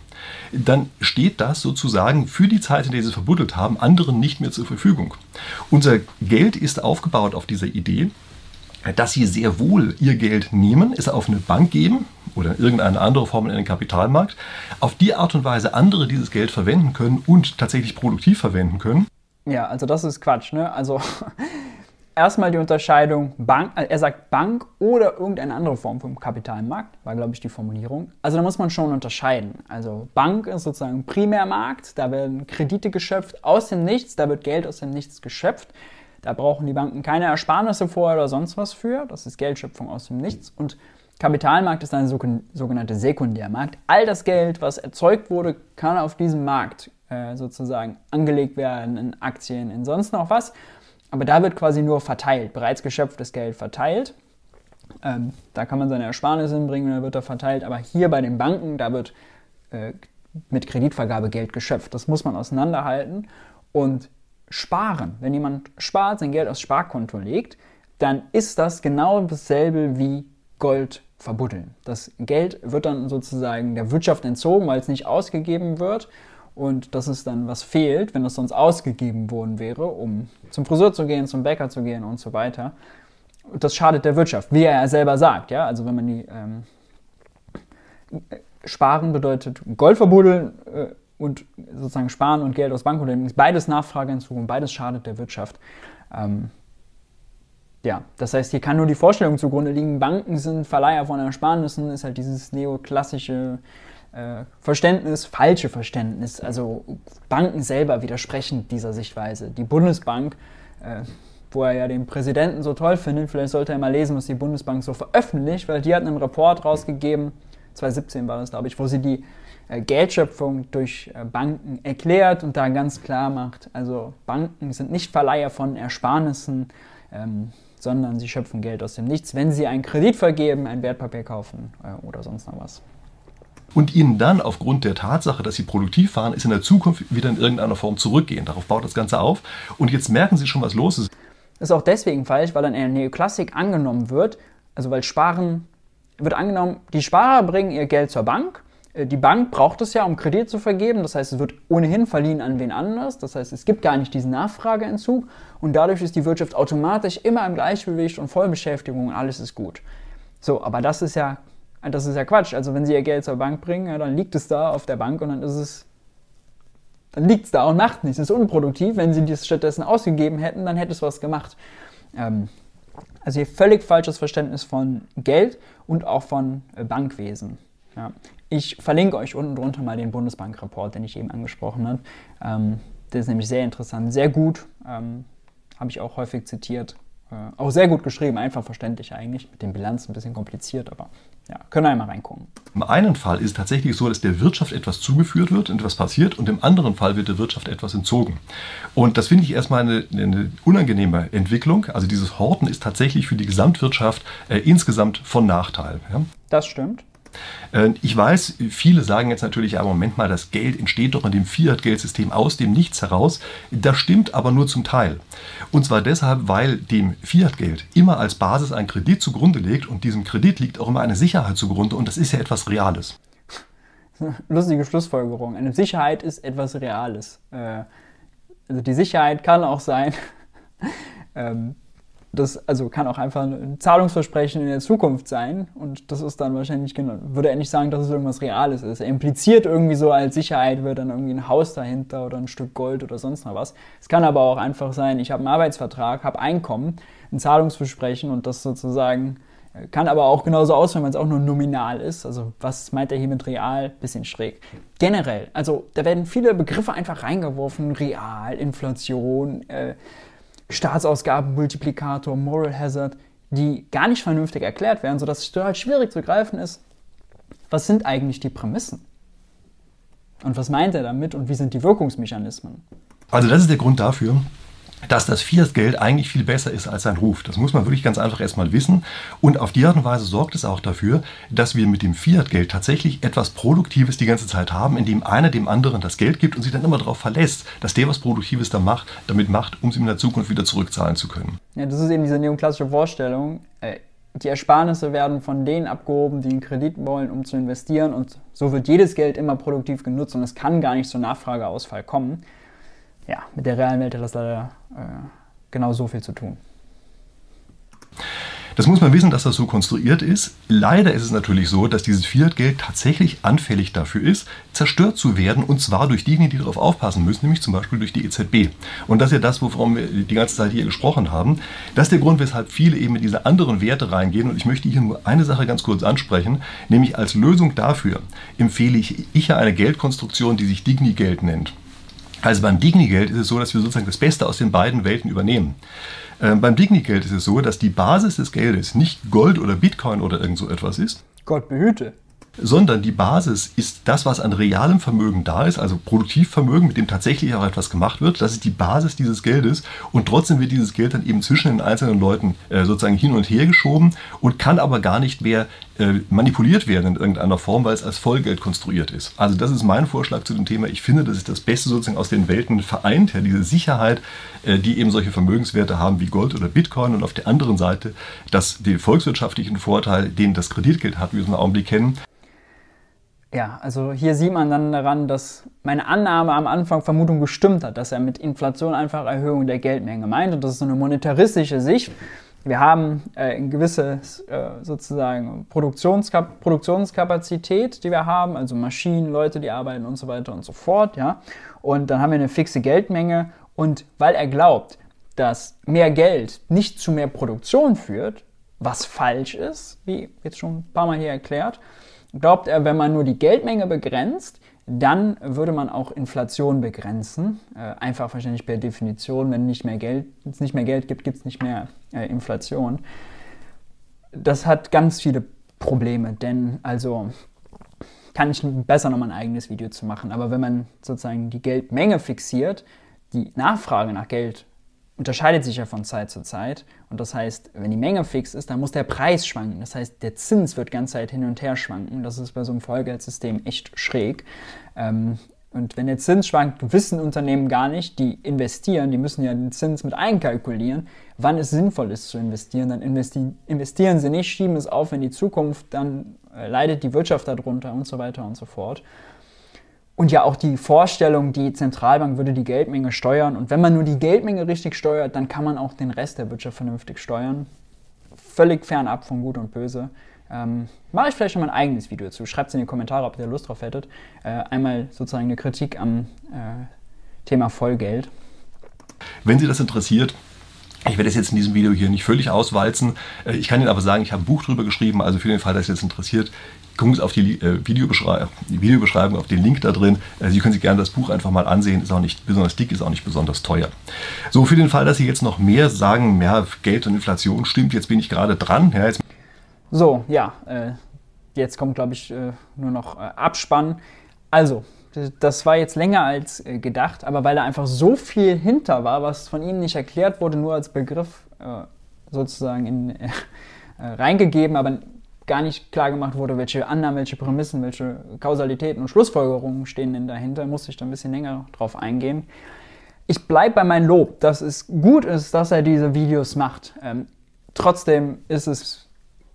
dann steht das sozusagen für die Zeit, in der sie es verbuddelt haben, anderen nicht mehr zur Verfügung. Unser Geld ist aufgebaut auf dieser Idee, dass sie sehr wohl ihr Geld nehmen, es auf eine Bank geben oder irgendeine andere Form in den Kapitalmarkt, auf die Art und Weise andere dieses Geld verwenden können und tatsächlich produktiv verwenden können. Ja, also das ist Quatsch, ne? Also erstmal die Unterscheidung Bank, äh, er sagt Bank oder irgendeine andere Form vom Kapitalmarkt, war glaube ich die Formulierung. Also da muss man schon unterscheiden. Also Bank ist sozusagen Primärmarkt, da werden Kredite geschöpft aus dem Nichts, da wird Geld aus dem Nichts geschöpft. Da brauchen die Banken keine Ersparnisse vorher oder sonst was für. Das ist Geldschöpfung aus dem Nichts. Und Kapitalmarkt ist ein sogenannter Sekundärmarkt. All das Geld, was erzeugt wurde, kann auf diesem Markt äh, sozusagen angelegt werden in Aktien, in sonst noch was. Aber da wird quasi nur verteilt, bereits geschöpftes Geld verteilt. Ähm, da kann man seine Ersparnisse hinbringen und dann wird er verteilt. Aber hier bei den Banken, da wird äh, mit Kreditvergabe Geld geschöpft. Das muss man auseinanderhalten. Und sparen, wenn jemand spart, sein Geld aufs Sparkonto legt, dann ist das genau dasselbe wie Gold verbuddeln. Das Geld wird dann sozusagen der Wirtschaft entzogen, weil es nicht ausgegeben wird und das ist dann, was fehlt, wenn das sonst ausgegeben worden wäre, um zum Friseur zu gehen, zum Bäcker zu gehen und so weiter. Und das schadet der Wirtschaft, wie er selber sagt. Ja? Also wenn man die ähm, Sparen bedeutet Gold verbuddeln äh, und sozusagen Sparen und Geld aus Bankunternehmen ist beides Nachfrageentzug und beides schadet der Wirtschaft. Ähm, ja, das heißt, hier kann nur die Vorstellung zugrunde liegen, Banken sind Verleiher von Ersparnissen, ist halt dieses neoklassische Verständnis, falsche Verständnis. Also Banken selber widersprechen dieser Sichtweise. Die Bundesbank, äh, wo er ja den Präsidenten so toll findet, vielleicht sollte er mal lesen, was die Bundesbank so veröffentlicht, weil die hat einen Report rausgegeben, 2017 war das, glaube ich, wo sie die äh, Geldschöpfung durch äh, Banken erklärt und da ganz klar macht, also Banken sind nicht Verleiher von Ersparnissen, ähm, sondern sie schöpfen Geld aus dem Nichts, wenn sie einen Kredit vergeben, ein Wertpapier kaufen äh, oder sonst noch was und ihnen dann aufgrund der Tatsache, dass sie produktiv waren, ist in der Zukunft wieder in irgendeiner Form zurückgehen. Darauf baut das Ganze auf. Und jetzt merken sie schon, was los ist. Das ist auch deswegen falsch, weil dann in der Neoklassik angenommen wird, also weil Sparen wird angenommen, die Sparer bringen ihr Geld zur Bank. Äh, die Bank braucht es ja, um Kredit zu vergeben. Das heißt, es wird ohnehin verliehen an wen anders. Das heißt, es gibt gar nicht diesen Nachfrageentzug. Und dadurch ist die Wirtschaft automatisch immer im Gleichgewicht und Vollbeschäftigung und alles ist gut. So, aber das ist ja das ist ja Quatsch. Also wenn sie ihr Geld zur Bank bringen, ja, dann liegt es da auf der Bank und dann ist es, dann liegt es da und macht nichts. Es ist unproduktiv. Wenn sie das stattdessen ausgegeben hätten, dann hätte es was gemacht. Ähm, also hier völlig falsches Verständnis von Geld und auch von äh, Bankwesen. Ja. Ich verlinke euch unten drunter mal den Bundesbankreport, den ich eben angesprochen habe. Ähm, der ist nämlich sehr interessant, sehr gut. Ähm, habe ich auch häufig zitiert. Äh, auch sehr gut geschrieben, einfach verständlich eigentlich. Mit den Bilanzen ein bisschen kompliziert, aber ja, können wir einmal reingucken. Im einen Fall ist es tatsächlich so, dass der Wirtschaft etwas zugeführt wird und etwas passiert und im anderen Fall wird der Wirtschaft etwas entzogen. Und das finde ich erstmal eine, eine, unangenehme Entwicklung. Also dieses Horten ist tatsächlich für die Gesamtwirtschaft äh, insgesamt von Nachteil. Ja? Das stimmt. Äh, ich weiß, viele sagen jetzt natürlich, ja, Moment mal, das Geld entsteht doch in dem Fiat-Geldsystem aus dem Nichts heraus. Das stimmt aber nur zum Teil. Und zwar deshalb, weil dem Fiat-Geld immer als Basis ein Kredit zugrunde liegt und diesem Kredit liegt auch immer eine Sicherheit zugrunde und das ist ja etwas Reales. Lustige Schlussfolgerung. Eine Sicherheit ist etwas Reales. Äh, also die Sicherheit kann auch sein, ähm, das also kann auch einfach ein Zahlungsversprechen in der Zukunft sein und das ist dann wahrscheinlich genau, würde er nicht sagen, dass es irgendwas Reales ist. Er impliziert irgendwie so als Sicherheit wird dann irgendwie ein Haus dahinter oder ein Stück Gold oder sonst noch was. Es kann aber auch einfach sein, ich habe einen Arbeitsvertrag, habe Einkommen, ein Zahlungsversprechen und das sozusagen äh, kann aber auch genauso aussehen, wenn es auch nur nominal ist. Also was meint er hier mit real? Bisschen schräg. Generell, also da werden viele Begriffe einfach reingeworfen. Real, Inflation, äh, Staatsausgabenmultiplikator, Moral Hazard, die gar nicht vernünftig erklärt werden, sodass es total schwierig zu greifen ist, was sind eigentlich die Prämissen? Und was meint er damit und wie sind die Wirkungsmechanismen? Also das ist der Grund dafür, dass das Fiat-Geld eigentlich viel besser ist als sein Ruf. Das muss man wirklich ganz einfach erstmal wissen. Und auf die Art und Weise sorgt es auch dafür, dass wir mit dem Fiat-Geld tatsächlich etwas Produktives die ganze Zeit haben, indem einer dem anderen das Geld gibt und sich dann immer darauf verlässt, dass der was Produktives da macht, damit macht, um es in der Zukunft wieder zurückzahlen zu können. Ja, das ist eben diese neoklassische Vorstellung. Äh, die Ersparnisse werden von denen abgehoben, die einen Kredit wollen, um zu investieren. Und so wird jedes Geld immer produktiv genutzt und es kann gar nicht zur Nachfrageausfall kommen ja, mit der realen Welt hat das leider äh, genau so viel zu tun. Das muss man wissen, dass das so konstruiert ist. Leider ist es natürlich so, dass dieses Fiat-Geld tatsächlich anfällig dafür ist, zerstört zu werden und zwar durch diejenigen, die darauf aufpassen müssen, nämlich zum Beispiel durch die EZB. Und das ist ja das, worum wir die ganze Zeit hier gesprochen haben. Das ist der Grund, weshalb viele eben in diese anderen Werte reingehen. Und ich möchte hier nur eine Sache ganz kurz ansprechen, nämlich als Lösung dafür empfehle ich, ich ja eine Geldkonstruktion, die sich Digni-Geld nennt. Also beim Digni-Geld ist es so, dass wir sozusagen das Beste aus den beiden Welten übernehmen. Ähm, beim Digni-Geld ist es so, dass die Basis des Geldes nicht Gold oder Bitcoin oder irgend so etwas ist. Gott behüte sondern die Basis ist das, was an realem Vermögen da ist, also Produktivvermögen, mit dem tatsächlich auch etwas gemacht wird. Das ist die Basis dieses Geldes und trotzdem wird dieses Geld dann eben zwischen den einzelnen Leuten äh, sozusagen hin und her geschoben und kann aber gar nicht mehr manipuliert werden in irgendeiner Form, weil es als Vollgeld konstruiert ist. Also das ist mein Vorschlag zu dem Thema. Ich finde, das ist das Beste sozusagen aus den Welten vereint, ja, diese Sicherheit, äh, die eben solche Vermögenswerte haben wie Gold oder Bitcoin und auf der anderen Seite das, den volkswirtschaftlichen Vorteil, den das Kreditgeld hat, wie wir es im Augenblick kennen, ja, also hier sieht man dann daran, dass meine Annahme am Anfang Vermutung gestimmt hat, dass er mit Inflation einfach Erhöhung der Geldmenge meint. Und das ist so eine monetaristische Sicht. Wir haben äh, eine gewisse äh, sozusagen Produktionskap Produktionskapazität, die wir haben, also Maschinen, Leute, die arbeiten und so weiter und so fort. Ja? Und dann haben wir eine fixe Geldmenge. Und weil er glaubt, dass mehr Geld nicht zu mehr Produktion führt, was falsch ist, wie jetzt schon ein paar Mal hier erklärt, glaubt er, wenn man nur die Geldmenge begrenzt, dann würde man auch Inflation begrenzen. Äh, einfach wahrscheinlich per Definition, wenn es nicht mehr Geld gibt, gibt es nicht mehr äh, Inflation. Das hat ganz viele Probleme, denn also kann ich besser noch mal ein eigenes Video zu machen. Aber wenn man sozusagen die Geldmenge fixiert, die Nachfrage nach Geld unterscheidet sich ja von Zeit zu Zeit. Und das heißt, wenn die Menge fix ist, dann muss der Preis schwanken. Das heißt, der Zins wird ganze Zeit hin und her schwanken. Das ist bei so einem Vollgeldsystem echt schräg. Ähm, und wenn der Zins schwankt, wissen Unternehmen gar nicht, die investieren, die müssen ja den Zins mit einkalkulieren, wann es sinnvoll ist zu investieren. Dann investi investieren sie nicht, schieben es auf in die Zukunft, dann äh, leidet die Wirtschaft darunter und so weiter und so fort. Und ja auch die Vorstellung, die Zentralbank würde die Geldmenge steuern. Und wenn man nur die Geldmenge richtig steuert, dann kann man auch den Rest der Wirtschaft vernünftig steuern. Völlig fernab von Gut und Böse. Ähm, mache ich vielleicht schon mal ein eigenes Video dazu. Schreibt es in die Kommentare, ob ihr Lust drauf hättet. Äh, einmal sozusagen eine Kritik am äh, Thema Vollgeld. Wenn Sie das interessiert, ich werde es jetzt in diesem Video hier nicht völlig auswalzen. Äh, ich kann Ihnen aber sagen, ich habe ein Buch darüber geschrieben, also für den Fall, dass Sie das interessiert, gucken Sie auf die, äh, Videobeschreibung, die Videobeschreibung, auf den Link da drin. Äh, Sie können sich gerne das Buch einfach mal ansehen. Ist auch nicht besonders dick, ist auch nicht besonders teuer. So, für den Fall, dass Sie jetzt noch mehr sagen, mehr Geld und Inflation stimmt, jetzt bin ich gerade dran. Ja, so, ja, äh, jetzt kommt, glaube ich, äh, nur noch äh, Abspann. Also, das war jetzt länger als äh, gedacht, aber weil da einfach so viel hinter war, was von Ihnen nicht erklärt wurde, nur als Begriff sozusagen in, reingegeben, aber gar nicht klar gemacht wurde, welche Annahmen, welche Prämissen, welche Kausalitäten und Schlussfolgerungen stehen denn dahinter, musste ich da ein bisschen länger drauf eingehen. Ich bleibe bei meinem Lob, dass es gut ist, dass er diese Videos macht. Ähm, trotzdem ist es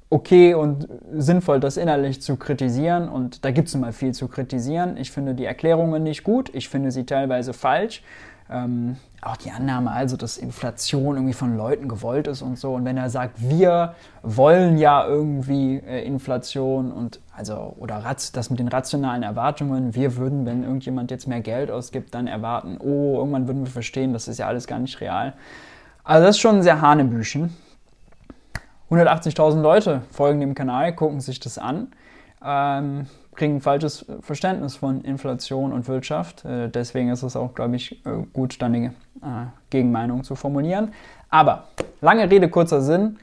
okay und sinnvoll, das innerlich zu kritisieren. Und da gibt es immer viel zu kritisieren. Ich finde die Erklärungen nicht gut. Ich finde sie teilweise falsch. Ähm, auch die Annahme also, dass Inflation irgendwie von Leuten gewollt ist und so. Und wenn er sagt, wir wollen ja irgendwie äh, Inflation und also oder das mit den rationalen Erwartungen, wir würden, wenn irgendjemand jetzt mehr Geld ausgibt, dann erwarten, oh, irgendwann würden wir verstehen, das ist ja alles gar nicht real. Also das ist schon sehr Hanebüchen. 180.000 Leute folgen dem Kanal, gucken sich das an. Ähm, kriegen ein falsches Verständnis von Inflation und Wirtschaft. Äh, deswegen ist es auch, glaube ich, äh, gut, dann eine äh, Gegenmeinung zu formulieren. Aber lange Rede, kurzer Sinn.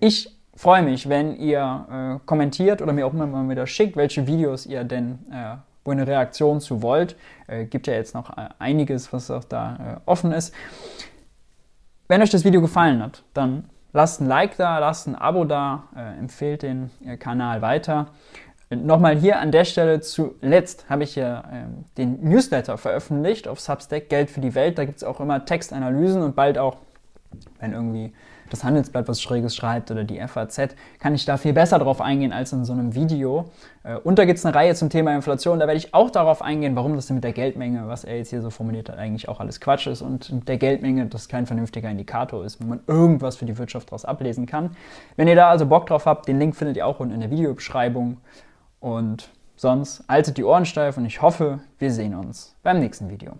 Ich freue mich, wenn ihr kommentiert oder mir auch mal wieder schickt, welche Videos ihr denn wo eine Reaktion zu wollt. Gibt ja jetzt noch einiges, was auch da offen ist. Wenn euch das Video gefallen hat, dann lasst ein Like da, lasst ein Abo da, äh, empfehlt den Kanal weiter. Nochmal hier an der Stelle zuletzt habe ich ja ähm, den Newsletter veröffentlicht auf Substack Geld für die Welt. Da gibt es auch immer Textanalysen und bald auch, wenn irgendwie das Handelsblatt was Schräges schreibt oder die FAZ, kann ich da viel besser drauf eingehen als in so einem Video. Äh, und da gibt es eine Reihe zum Thema Inflation. Da werde ich auch darauf eingehen, warum das denn mit der Geldmenge, was er jetzt hier so formuliert hat, eigentlich auch alles Quatsch ist und mit der Geldmenge das kein vernünftiger Indikator ist, wo man irgendwas für die Wirtschaft daraus ablesen kann. Wenn ihr da also Bock drauf habt, den Link findet ihr auch unten in der Videobeschreibung. Und sonst haltet die Ohren steif und ich hoffe, wir sehen uns beim nächsten Video.